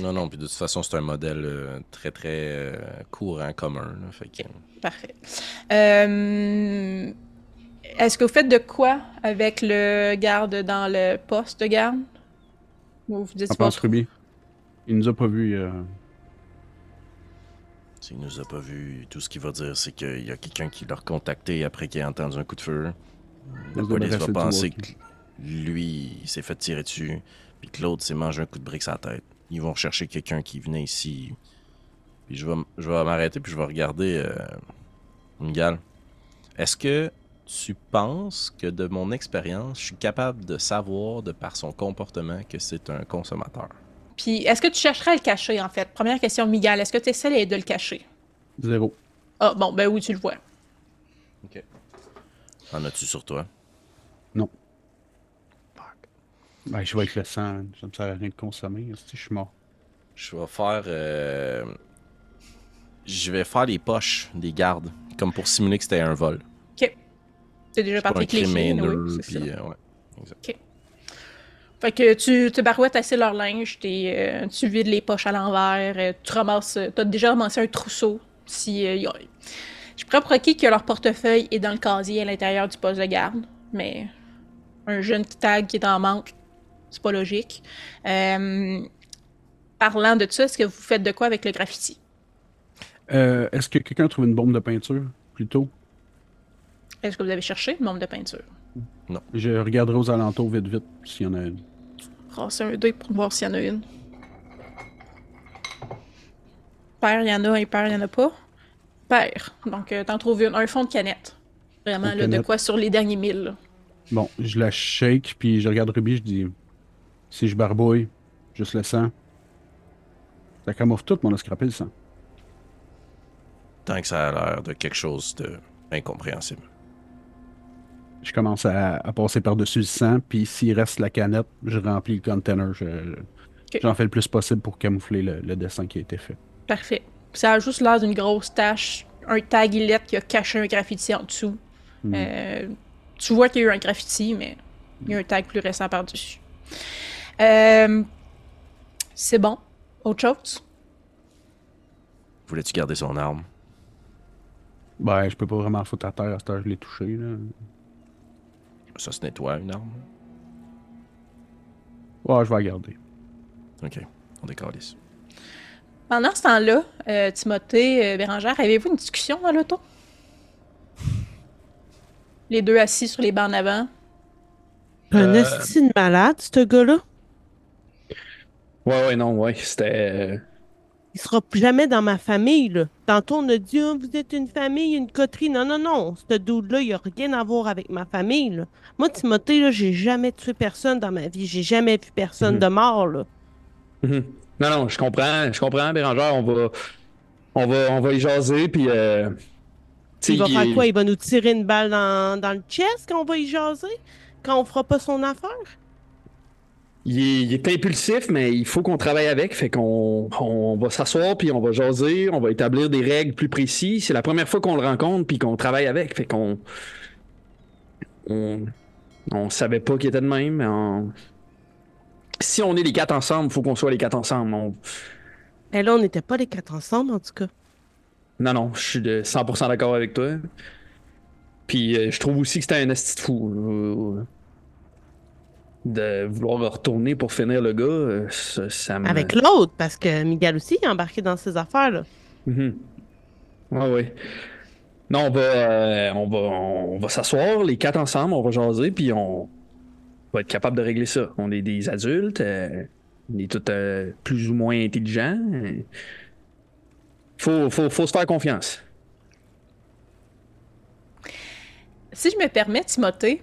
Non, non, puis de toute façon, c'est un modèle euh, très, très euh, courant, commun. là, fait que, Parfait. Euh, Est-ce que vous faites de quoi avec le garde dans le poste de garde? Ou vous dites T'en pas penses, trop? Ruby? Il nous a pas vu. S'il nous a pas vu, tout ce qu'il va dire, c'est qu'il y a quelqu'un qui l'a recontacté après qu'il ait entendu un coup de feu. La police va penser que lui, il s'est fait tirer dessus, puis que l'autre s'est mangé un coup de brique sur la tête. Ils vont chercher quelqu'un qui venait ici. Puis je vais, m- je vais m'arrêter, puis je vais regarder euh, Miguel. Est-ce que tu penses que de mon expérience, je suis capable de savoir, de par son comportement, que c'est un consommateur? Puis, est-ce que tu chercherais à le cacher, en fait? Première question, Miguel, est-ce que tu essaies de le cacher? Zéro. Ah, bon, ben oui, tu le vois. En as-tu sur toi? Ben, je vais avec le sang. Ça me sert à rien de consommer. Si je suis mort. Je vais faire. euh, Je vais faire les poches des gardes, comme pour simuler que c'était un vol. C'est déjà Pas un parti crime cliché, haineux, oui, c'est ça. puis, euh, ouais. Fait que tu te barouettes assez leur linge, t'es, euh, tu vides les poches à l'envers, euh, tu ramasses, t'as déjà ramassé un trousseau. Si, euh, a- Je prends pour acquis que leur portefeuille est dans le casier à l'intérieur du poste de garde, mais un jeune qui tag qui est en manque, c'est pas logique. Euh, Parlant de ça, est-ce que vous faites de quoi avec le graffiti? Euh, Est-ce que quelqu'un trouve une bombe de peinture plutôt? Est-ce que vous avez cherché le nombre de peinture? Je regarderai aux alentours vite, vite, s'il y en a une. Rassez un dé pour voir s'il y en a une. Père, il y en a, impair, il y en a pas. Père. Donc, euh, t'en trouves une. Un fond de canette. Vraiment, là, de quoi sur les derniers mille. là. Bon, je la shake, puis je regarde Ruby, je dis si je barbouille, juste le sang. Ça camoufle tout, mais on a scrappé le sang. Tant que ça a l'air de quelque chose de incompréhensible. Je commence à, à passer par-dessus le sang, puis s'il reste la canette, je remplis le container. je- J'en fais le plus possible pour camoufler le, le dessin qui a été fait. Parfait. Ça a juste l'air d'une grosse tache. Un tag qui a caché un graffiti en dessous. Hmm. Euh, tu vois qu'il y a eu un graffiti, mais il y a un tag plus récent par-dessus. Euh, c'est bon. Autre chose? Voulais-tu garder son arme? Ben, je peux pas vraiment le foutre à terre à cette heure, je l'ai touché. Là. Ça se nettoie, une arme? Ouais, je vais la garder. Ok, on décalisse. Pendant ce temps-là, euh, Timothée, euh, Bérangère, avez-vous une discussion dans l'auto? Les deux assis sur les bancs en avant. Un Euh, esti de malade, ce gars-là. Ouais, ouais, non, ouais. C'était. Il sera plus jamais dans ma famille, là. Tantôt, on a dit, Ah, vous êtes une famille, une coterie. Non, non, non. Ce dude-là, il a rien à voir avec ma famille, là. Moi, Timothée, là, j'ai jamais tué personne dans ma vie. J'ai jamais vu personne Mhm. de mort, là. mhm. Non, non, je comprends, je comprends, Bérangère. On va, on va, on va y jaser, puis. euh, Il va faire quoi? Il va nous tirer une balle dans, dans le chest quand on va y jaser? Quand on fera pas son affaire? Il est, il est impulsif, mais il faut qu'on travaille avec. Fait qu'on on va s'asseoir, puis on va jaser, on va établir des règles plus précises. C'est la première fois qu'on le rencontre, puis qu'on travaille avec. Fait qu'on. On, on savait pas qu'il était de même. mais on- Si on est les quatre ensemble, il faut qu'on soit les quatre ensemble. On- Et là, on n'était pas les quatre ensemble, en tout cas. Non, non, je suis de 100% d'accord avec toi. Puis euh, je trouve aussi que c'était un esti de fou. De vouloir retourner pour finir le gars, euh, ça, ça me... Avec l'autre, parce que Miguel aussi est embarqué dans ces affaires-là. Mhm. Ouais, ouais. Non, on va, euh, on va, on va s'asseoir, les quatre ensemble, on va jaser, puis on va être capable de régler ça. On est des adultes, euh, on est tous euh, plus ou moins intelligents. Faut, faut, faut se faire confiance. Si je me permets, Timothée,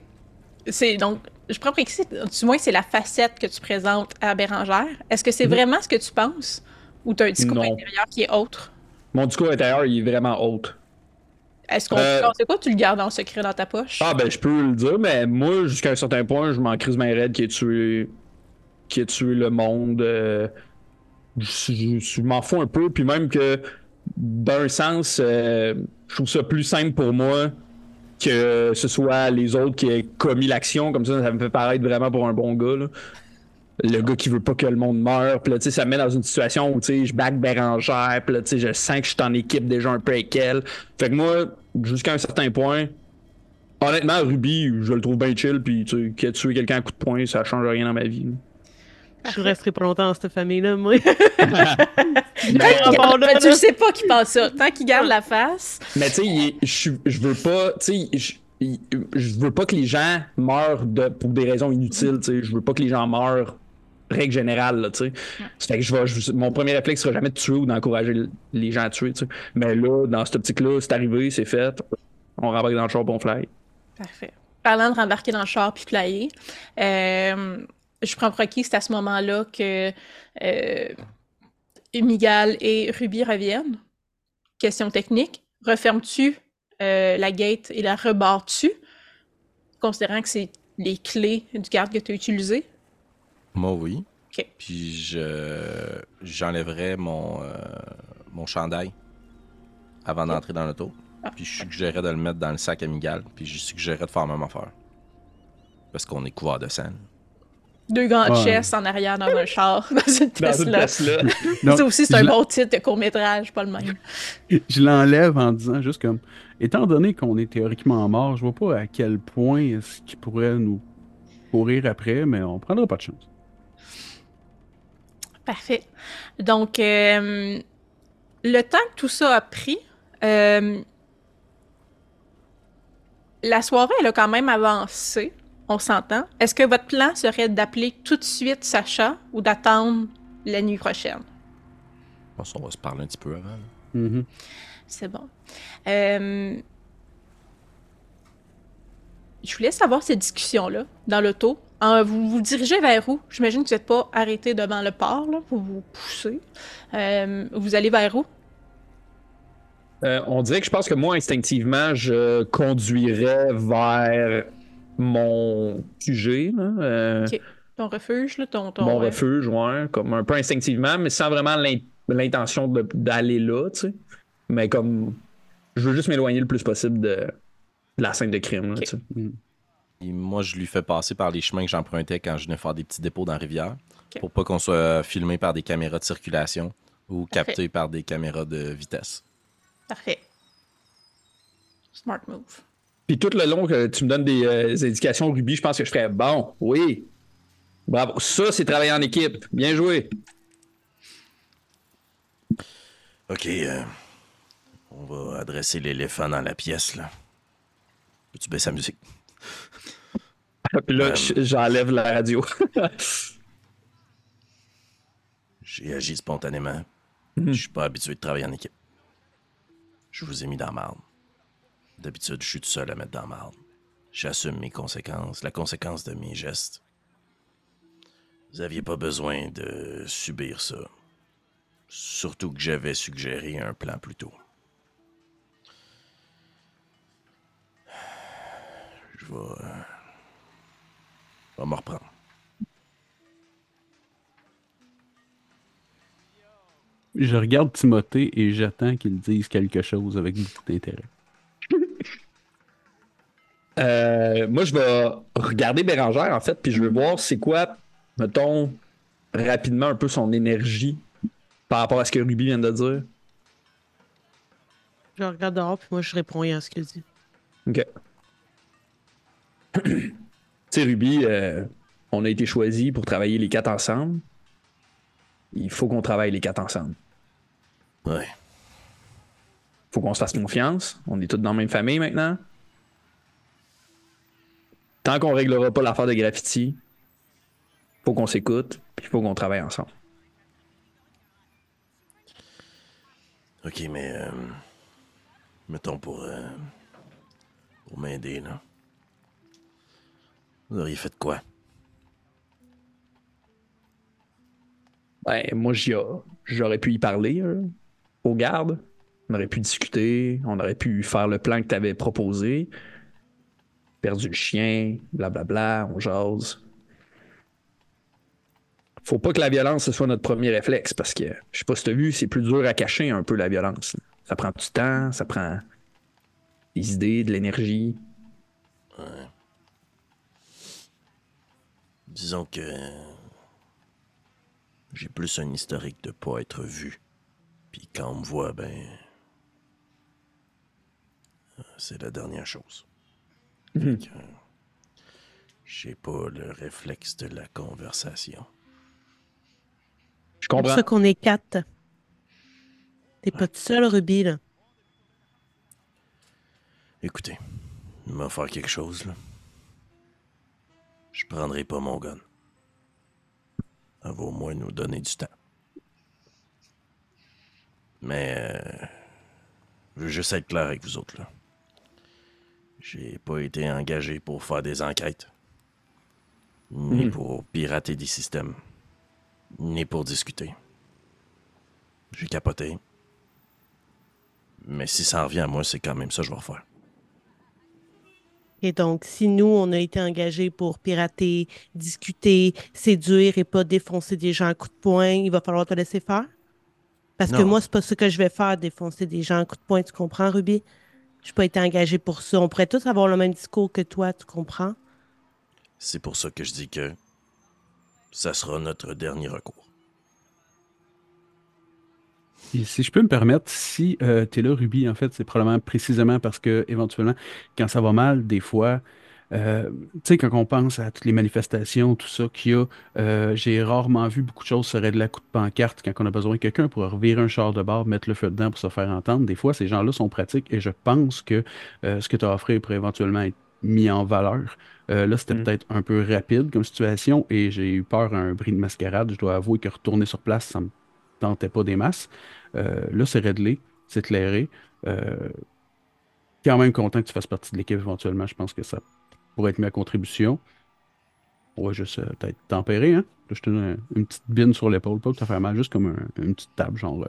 c'est donc, je prends pour acquis, du moins, c'est la facette que tu présentes à Bérangère. Est-ce que c'est Mhm. vraiment ce que tu penses? Ou tu as un discours Non. intérieur qui est autre? Mon discours intérieur, il est vraiment haute. Est-ce qu'on Euh, c'est quoi, tu le gardes en secret dans ta poche? Ah ben je peux le dire, mais moi, jusqu'à un certain point, je m'en crise bien raide qui a tué. qui a tué le monde. euh, je, je- je m'en fous un peu, puis même que d'un sens, euh, je trouve ça plus simple pour moi que ce soit les autres qui aient commis l'action, comme ça, ça me fait paraître vraiment pour un bon gars. Le gars qui veut pas que le monde meure, puis là, tu sais, ça me met dans une situation où, tu sais, je back Bérangère, puis là, tu sais, je sens que je suis en équipe déjà un peu avec elle. Fait que moi, jusqu'à un certain point, honnêtement, Ruby, je le trouve bien chill, puis tu sais, tué quelqu'un à coup de poing, ça change rien dans ma vie. Je resterai pas longtemps dans cette famille-là, moi. <laughs> Mais, là, Ben, tu sais pas qui pense ça. Tant qu'il garde la face, mais tu sais, je suis- je veux pas, tu sais, je- veux pas que les gens meurent de, pour des raisons inutiles, tu sais. Je veux pas que les gens meurent, règle générale, là, tu sais. Fait que je vais, je- mon premier réflexe sera jamais de tuer ou d'encourager les gens à tuer, tu sais. Mais là, dans cette optique-là, c'est arrivé, c'est fait. On rembarque dans le char, bon fly. Parfait. Parlant de rembarquer dans le char puis flyer, euh, je prends pour acquis c'est à ce moment-là que euh, Miguel et Ruby reviennent. Question technique. Refermes-tu euh, la gate et la rebarres-tu, considérant que c'est les clés du garde que tu as utilisé? Moi, oui. Puis je j'enlèverais mon, euh, mon chandail avant d'entrer dans l'auto. Ah. Puis je suggérerais de le mettre dans le sac amigal. Puis je suggérerais de faire la même affaire. Parce qu'on est couvert de sang. Deux gants de Ouais. chess en arrière dans un char, <laughs> dans une Dans une Tesla. Ça aussi, c'est un bon titre de court-métrage, pas le même. Je l'enlève en disant juste comme, étant donné qu'on est théoriquement mort, je vois pas à quel point est-ce qu'il pourrait nous courir après, mais on prendra pas de chance. Parfait. Donc, euh, le temps que tout ça a pris, euh, la soirée, elle a quand même avancé, on s'entend. Est-ce que votre plan serait d'appeler tout de suite Sacha ou d'attendre la nuit prochaine? Bon, ça, on va se parler un petit peu avant. Mhm. C'est bon. Euh, je voulais savoir cette discussion-là dans l'auto. En- vous vous dirigez vers où? J'imagine que vous n'êtes pas arrêté devant le port, là, pour vous pousser. Euh, vous allez vers où? Euh, on dirait que je pense que moi, instinctivement, je conduirais vers mon QG, là, euh. Ton refuge, là, ton... ton mon ouais. refuge, ouais, comme un peu instinctivement, mais sans vraiment l'in- l'intention de- d'aller là, tu sais. Mais comme, je veux juste m'éloigner le plus possible de, de la scène de crime, là, tu sais. Et moi, je lui fais passer par les chemins que j'empruntais quand je venais faire des petits dépôts dans la rivière. Ok. Pour pas qu'on soit filmé par des caméras de circulation ou Parfait. capté par des caméras de vitesse. Parfait. Smart move. Puis tout le long que tu me donnes des, euh, des indications, Ruby, je pense que je ferais bon, oui. Bravo. Ça, c'est travailler en équipe. Bien joué. Ok, euh, on va adresser l'éléphant dans la pièce, là. Peux-tu baisser la musique? <laughs> Puis là, Euh. j'enlève la radio. <laughs> J'ai agi spontanément. Mhm. Je suis pas habitué de travailler en équipe. Je vous ai mis dans marde. D'habitude, je suis tout seul à mettre dans marde. J'assume mes conséquences, la conséquence de mes gestes. Vous n'aviez pas besoin de subir ça. Surtout que j'avais suggéré un plan plus tôt. Je vais. Euh, je vais me reprendre. Je regarde Timothée et j'attends qu'il dise quelque chose avec beaucoup d'intérêt. Euh, moi, je vais regarder Bérangère, en fait, puis je veux voir c'est quoi, mettons, rapidement un peu son énergie par rapport à ce que Ruby vient de dire. Je regarde dehors, puis moi, je réponds rien à ce qu'il dit. Ok. <clears throat> tu sais, Ruby, euh, on a été choisis pour travailler les quatre ensemble. Il faut qu'on travaille les quatre ensemble. Ouais. Faut qu'on se fasse confiance. On est tous dans la même famille maintenant. Tant qu'on réglera pas l'affaire de graffiti, faut qu'on s'écoute, puis faut qu'on travaille ensemble. Ok, mais. euh, mettons pour. euh, pour m'aider, là. Vous auriez fait quoi? Ben, moi, j'aurais pu y parler euh, aux gardes. On aurait pu discuter, on aurait pu faire le plan que tu avais proposé. Perdu le chien, blablabla, on jase. Faut pas que la violence ce soit notre premier réflexe parce que, je sais pas si t'as vu, c'est plus dur à cacher un peu la violence. Ça prend du temps, ça prend des idées, de l'énergie. Ouais. Disons que. J'ai plus un historique de pas être vu. Puis quand on me voit, ben. euh, C'est la dernière chose. Fait que, J'ai pas le réflexe de la conversation. Je C'est pour comprends. ça qu'on est quatre. T'es pas tout seul, Ruby, là. Écoutez, il va faire quelque chose, là. Je prendrai pas mon gun. Ça va au moins nous donner du temps. Mais euh, je veux juste être clair avec vous autres, là. J'ai pas été engagé pour faire des enquêtes. Ni Mhm. pour pirater des systèmes. Ni pour discuter. J'ai capoté. Mais si ça en revient à moi, c'est quand même ça que je vais refaire. Et donc, si nous, on a été engagés pour pirater, discuter, séduire et pas défoncer des gens à coups de poing, il va falloir te laisser faire? Parce que moi, c'est pas ce que je vais faire, défoncer des gens à coups de poing, tu comprends, Ruby? Je n'ai pas été engagé pour ça. On pourrait tous avoir le même discours que toi, tu comprends? C'est pour ça que je dis que ça sera notre dernier recours. Et si je peux me permettre, si euh, tu es là, Ruby, en fait, c'est probablement précisément parce que, éventuellement, quand ça va mal, des fois, euh, tu sais, quand on pense à toutes les manifestations, tout ça qu'il y a, euh, j'ai rarement vu beaucoup de choses se régler à coup de pancarte quand on a besoin de quelqu'un pour revirer un char de bord, mettre le feu dedans pour se faire entendre. Des fois, ces gens-là sont pratiques et je pense que euh, ce que tu as offert pourrait éventuellement être mis en valeur. Euh, là, c'était Mm. peut-être un peu rapide comme situation et j'ai eu peur à un bris de mascarade. Je dois avouer que retourner sur place, ça me tentait pas des masses. Euh, là, c'est réglé, c'est clairé. Euh, quand même content que tu fasses partie de l'équipe éventuellement. Je pense que ça pourrait être mis à contribution. On va juste peut-être tempérer, hein? Là, je te donne un- une petite bine sur l'épaule, pas que ça fait mal, juste comme un- une petite table, genre. euh,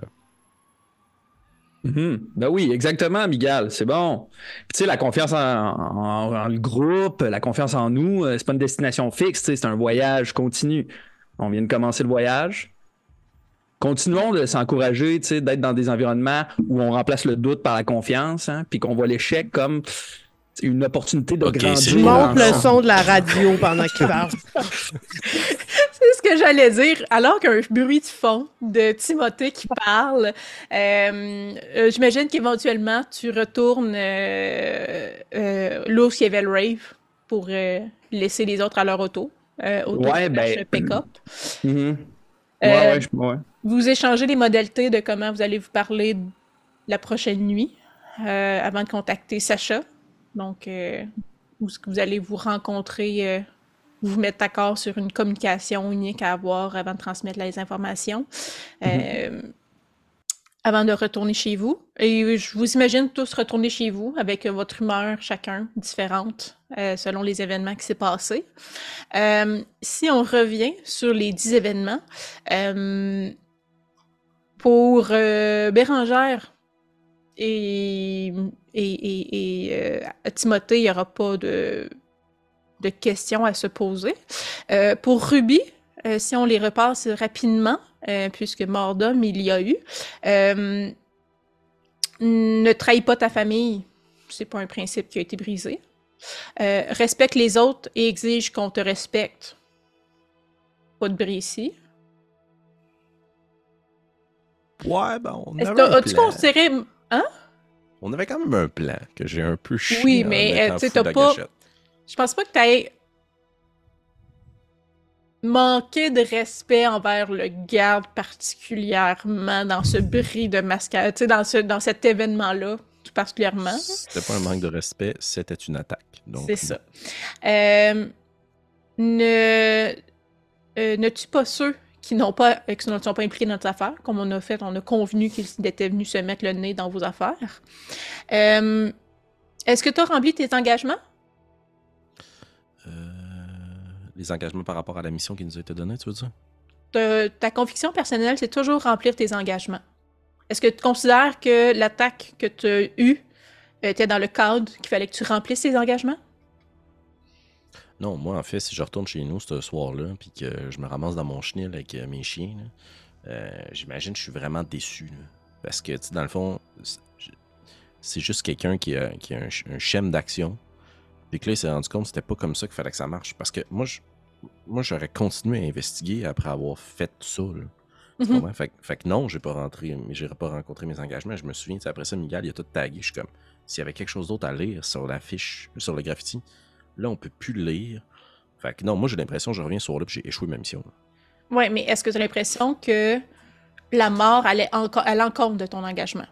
Mhm. Ben oui, exactement, Miguel. C'est bon. Tu sais, la confiance en, le groupe, la confiance en nous, euh, c'est pas une destination fixe, c'est un voyage continu. On vient de commencer le voyage. Continuons de s'encourager, d'être dans des environnements où on remplace le doute par la confiance, hein, puis qu'on voit l'échec comme une opportunité de Ok, grandir. monte le son de la radio pendant qu'il parle. <laughs> C'est ce que j'allais dire. Alors qu'un bruit de fond de Timothée qui parle, euh, euh, j'imagine qu'éventuellement tu retournes euh, euh, il y avait le rave pour euh, laisser les autres à leur auto. Euh, auto Ouais, ben, pick-up. Ouais, ouais, je- ouais. Vous échangez les modalités de comment vous allez vous parler la prochaine nuit euh, avant de contacter Sacha. Donc, euh, où est-ce que vous allez vous rencontrer, euh, vous mettre d'accord sur une communication unique à avoir avant de transmettre les informations. Euh, avant de retourner chez vous. Et je vous imagine tous retourner chez vous avec votre humeur chacun différente euh, selon les événements qui s'est passé. Si on revient sur les dix événements, pour euh, Bérangère et, et, et, et, euh, Timothée, il n'y aura pas de, de questions à se poser. Euh, pour Ruby, euh, si on les repasse rapidement, euh, puisque mort d'homme, il y a eu. Ne trahis pas ta famille, c'est pas un principe qui a été brisé. Respecte les autres et exige qu'on te respecte. Pas de bris ici. Ouais, ben, on Est-ce avait que- un As-tu plan. Considéré. On avait quand même un plan que j'ai un peu chié Oui, mais, euh, tu sais, t'as pas- gâchette. Je pense pas que t'aies manqué de respect envers le garde particulièrement dans ce bris de mascarade, tu sais, dans, ce, dans cet événement-là, tout particulièrement. C'était pas un manque de respect, c'était une attaque. C'est ça. Euh, ne, euh, ne tue pas ceux qui n'ont pas, euh, qui ne sont pas impliqués dans tes affaires, comme on a fait, on a convenu qu'ils étaient venus se mettre le nez dans vos affaires. Euh, Est-ce que tu as rempli tes engagements? Euh, les engagements par rapport à la mission qui nous a été donnée, tu veux dire? Ta- ta conviction personnelle, c'est toujours remplir tes engagements. Est-ce que tu considères que l'attaque que tu as eue était dans le cadre qu'il fallait que tu remplisses tes engagements? Non, moi, en fait, si je retourne chez nous ce soir-là, puis que je me ramasse dans mon chenil avec euh, mes chiens, là, euh, j'imagine que je suis vraiment déçu. là. Parce que, tu sais, dans le fond, c'est- je- c'est juste quelqu'un qui a, qui a un, ch- un schème d'action. Puis que là, il s'est rendu compte que c'était pas comme ça qu'il fallait que ça marche. Parce que moi, je- moi j'aurais continué à investiguer après avoir fait tout ça. là. Tu Mhm. comprends? Fait, que- fait que non, j'ai pas rentré, j'ai pas rencontré mes engagements. Je me souviens, tu sais, après ça, Miguel, il a tout tagué. Je suis comme, s'il y avait quelque chose d'autre à lire sur la fiche, sur le graffiti, là, on peut plus le lire. Fait que non, moi, j'ai l'impression je reviens sur là j'ai échoué ma mission. Oui, mais est-ce que tu as l'impression que la mort allait à l'encontre de ton engagement?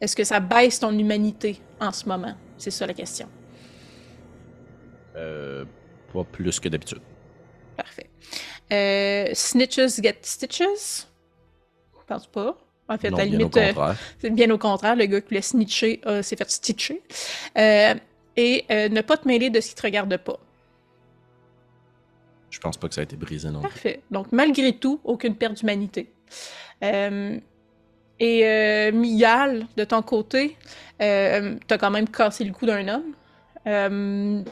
Est-ce que ça baisse ton humanité en ce moment? C'est ça la question. Euh, pas plus que d'habitude. Parfait. Euh, snitches get stitches? Je pense pas. En fait, non, à la limite, euh, contraire. c'est bien au contraire. Le gars qui voulait snitcher euh, s'est fait stitcher. Et euh, ne pas te mêler de ce qui te regarde pas. Je pense pas que ça a été brisé non plus. Parfait. Donc, malgré tout, aucune perte d'humanité. Euh, et euh, Miguel, de ton côté, euh, t'as quand même cassé le cou d'un homme. Euh,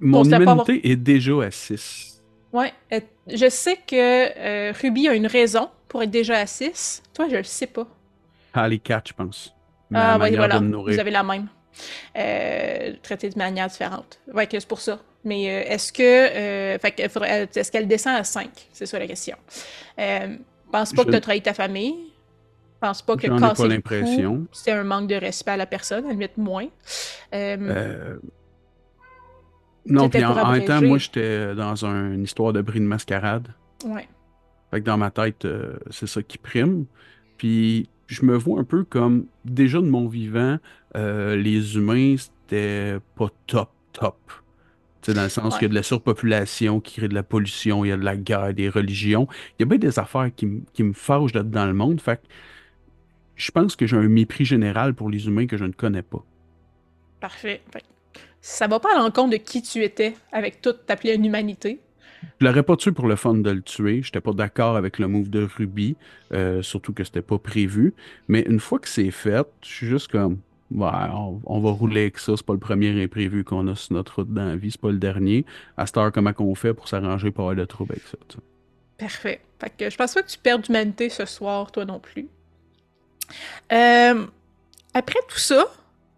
Mon humanité est déjà à 6. ouais, je sais que euh, Ruby a une raison pour être déjà à 6. Toi, je le sais pas. Ah, les 4, je pense. Ma Ah, oui, manière voilà. de me nourrir. Vous avez la même. Euh, traité de manière différente. Ouais, que c'est pour ça. Mais euh, est-ce que. euh, fait faudrait- est-ce qu'elle descend à 5 C'est ça la question. Euh, pense pas Je- que tu as trahi ta famille. Pense pas que casser l'impression. c'est un manque de respect à la personne, à la limite moins. Euh, Euh, Non, puis en, même temps, moi, j'étais dans un- une histoire de bris de mascarade. ouais. Fait que dans ma tête, euh, c'est ça qui prime. Puis je me vois un peu comme, déjà de mon vivant, euh, les humains, c'était pas top, top. Tu sais, dans le sens Ouais. qu'il y a de la surpopulation qui crée de la pollution, il y a de la guerre, des religions. Il y a bien des affaires qui, qui me fâchent d'être dans le monde. Fait que je pense que j'ai un mépris général pour les humains que je ne connais pas. Parfait. Ça va pas à l'encontre de qui tu étais avec toute ta pleine humanité. Je l'aurais pas tué pour le fun de le tuer. J'étais pas d'accord avec le move de Ruby, euh, surtout que c'était pas prévu. Mais une fois que c'est fait, je suis juste comme, ouais, on, on va rouler avec ça. C'est pas le premier imprévu qu'on a sur notre route dans la vie, c'est pas le dernier. À cette heure, comment qu'on fait pour s'arranger pour avoir de trouble avec ça? Parfait. Fait que je pense pas que tu perds d'humanité ce soir, toi non plus. Euh, après tout ça,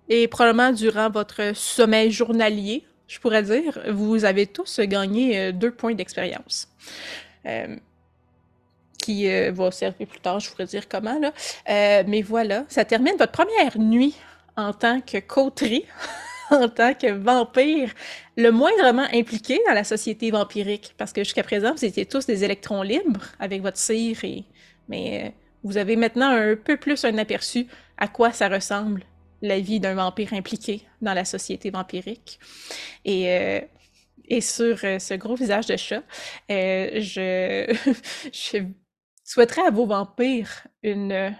et probablement durant votre sommeil journalier, je pourrais dire, vous avez tous gagné euh, deux points d'expérience. Euh, qui euh, va servir plus tard, je pourrais dire comment, là. Mais voilà, ça termine votre première nuit en tant que coterie, <laughs> en tant que vampire, le moindrement impliqué dans la société vampirique. Parce que jusqu'à présent, vous étiez tous des électrons libres avec votre cire, mais euh, vous avez maintenant un peu plus un aperçu à quoi ça ressemble la vie d'un vampire impliqué dans la société vampirique. Et, euh, et sur euh, ce gros visage de chat, je, <laughs> je souhaiterais à vos vampires une,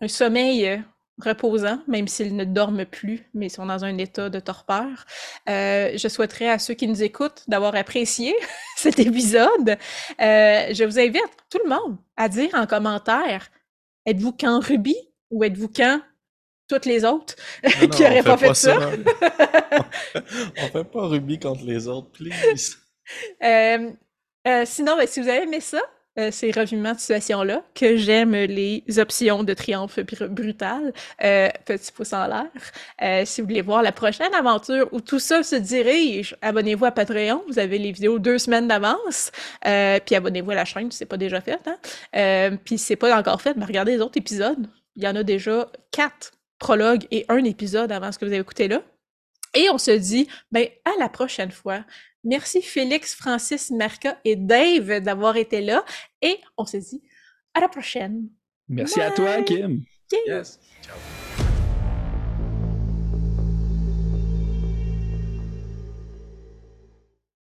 un sommeil reposant, même s'ils ne dorment plus, mais sont dans un état de torpeur. Euh, je souhaiterais à ceux qui nous écoutent d'avoir apprécié <laughs> cet épisode. Euh, je vous invite, tout le monde, à dire en commentaire, êtes-vous quand Ruby ou êtes-vous quand toutes les autres? Non, <laughs> qui n'auraient pas fait fait ça? <laughs> on fait pas Ruby contre les autres, please. Euh, sinon, ben, si vous avez aimé ça, euh, ces revirements de situation-là, que j'aime les options de triomphe brutal. Euh, petit pouce en l'air. Euh, si vous voulez voir la prochaine aventure où tout ça se dirige, abonnez-vous à Patreon. Vous avez les vidéos deux semaines d'avance. puis abonnez-vous à la chaîne si c'est pas déjà fait. Hein? puis si c'est pas encore fait, mais regardez les autres épisodes. Il y en a déjà quatre prologues et un épisode avant ce que vous avez écouté là. Et on se dit, ben, à la prochaine fois. Merci Félix, Francis, Marca et Dave d'avoir été là. Et on se dit à la prochaine. Merci à toi, Kim. Yes. Ciao.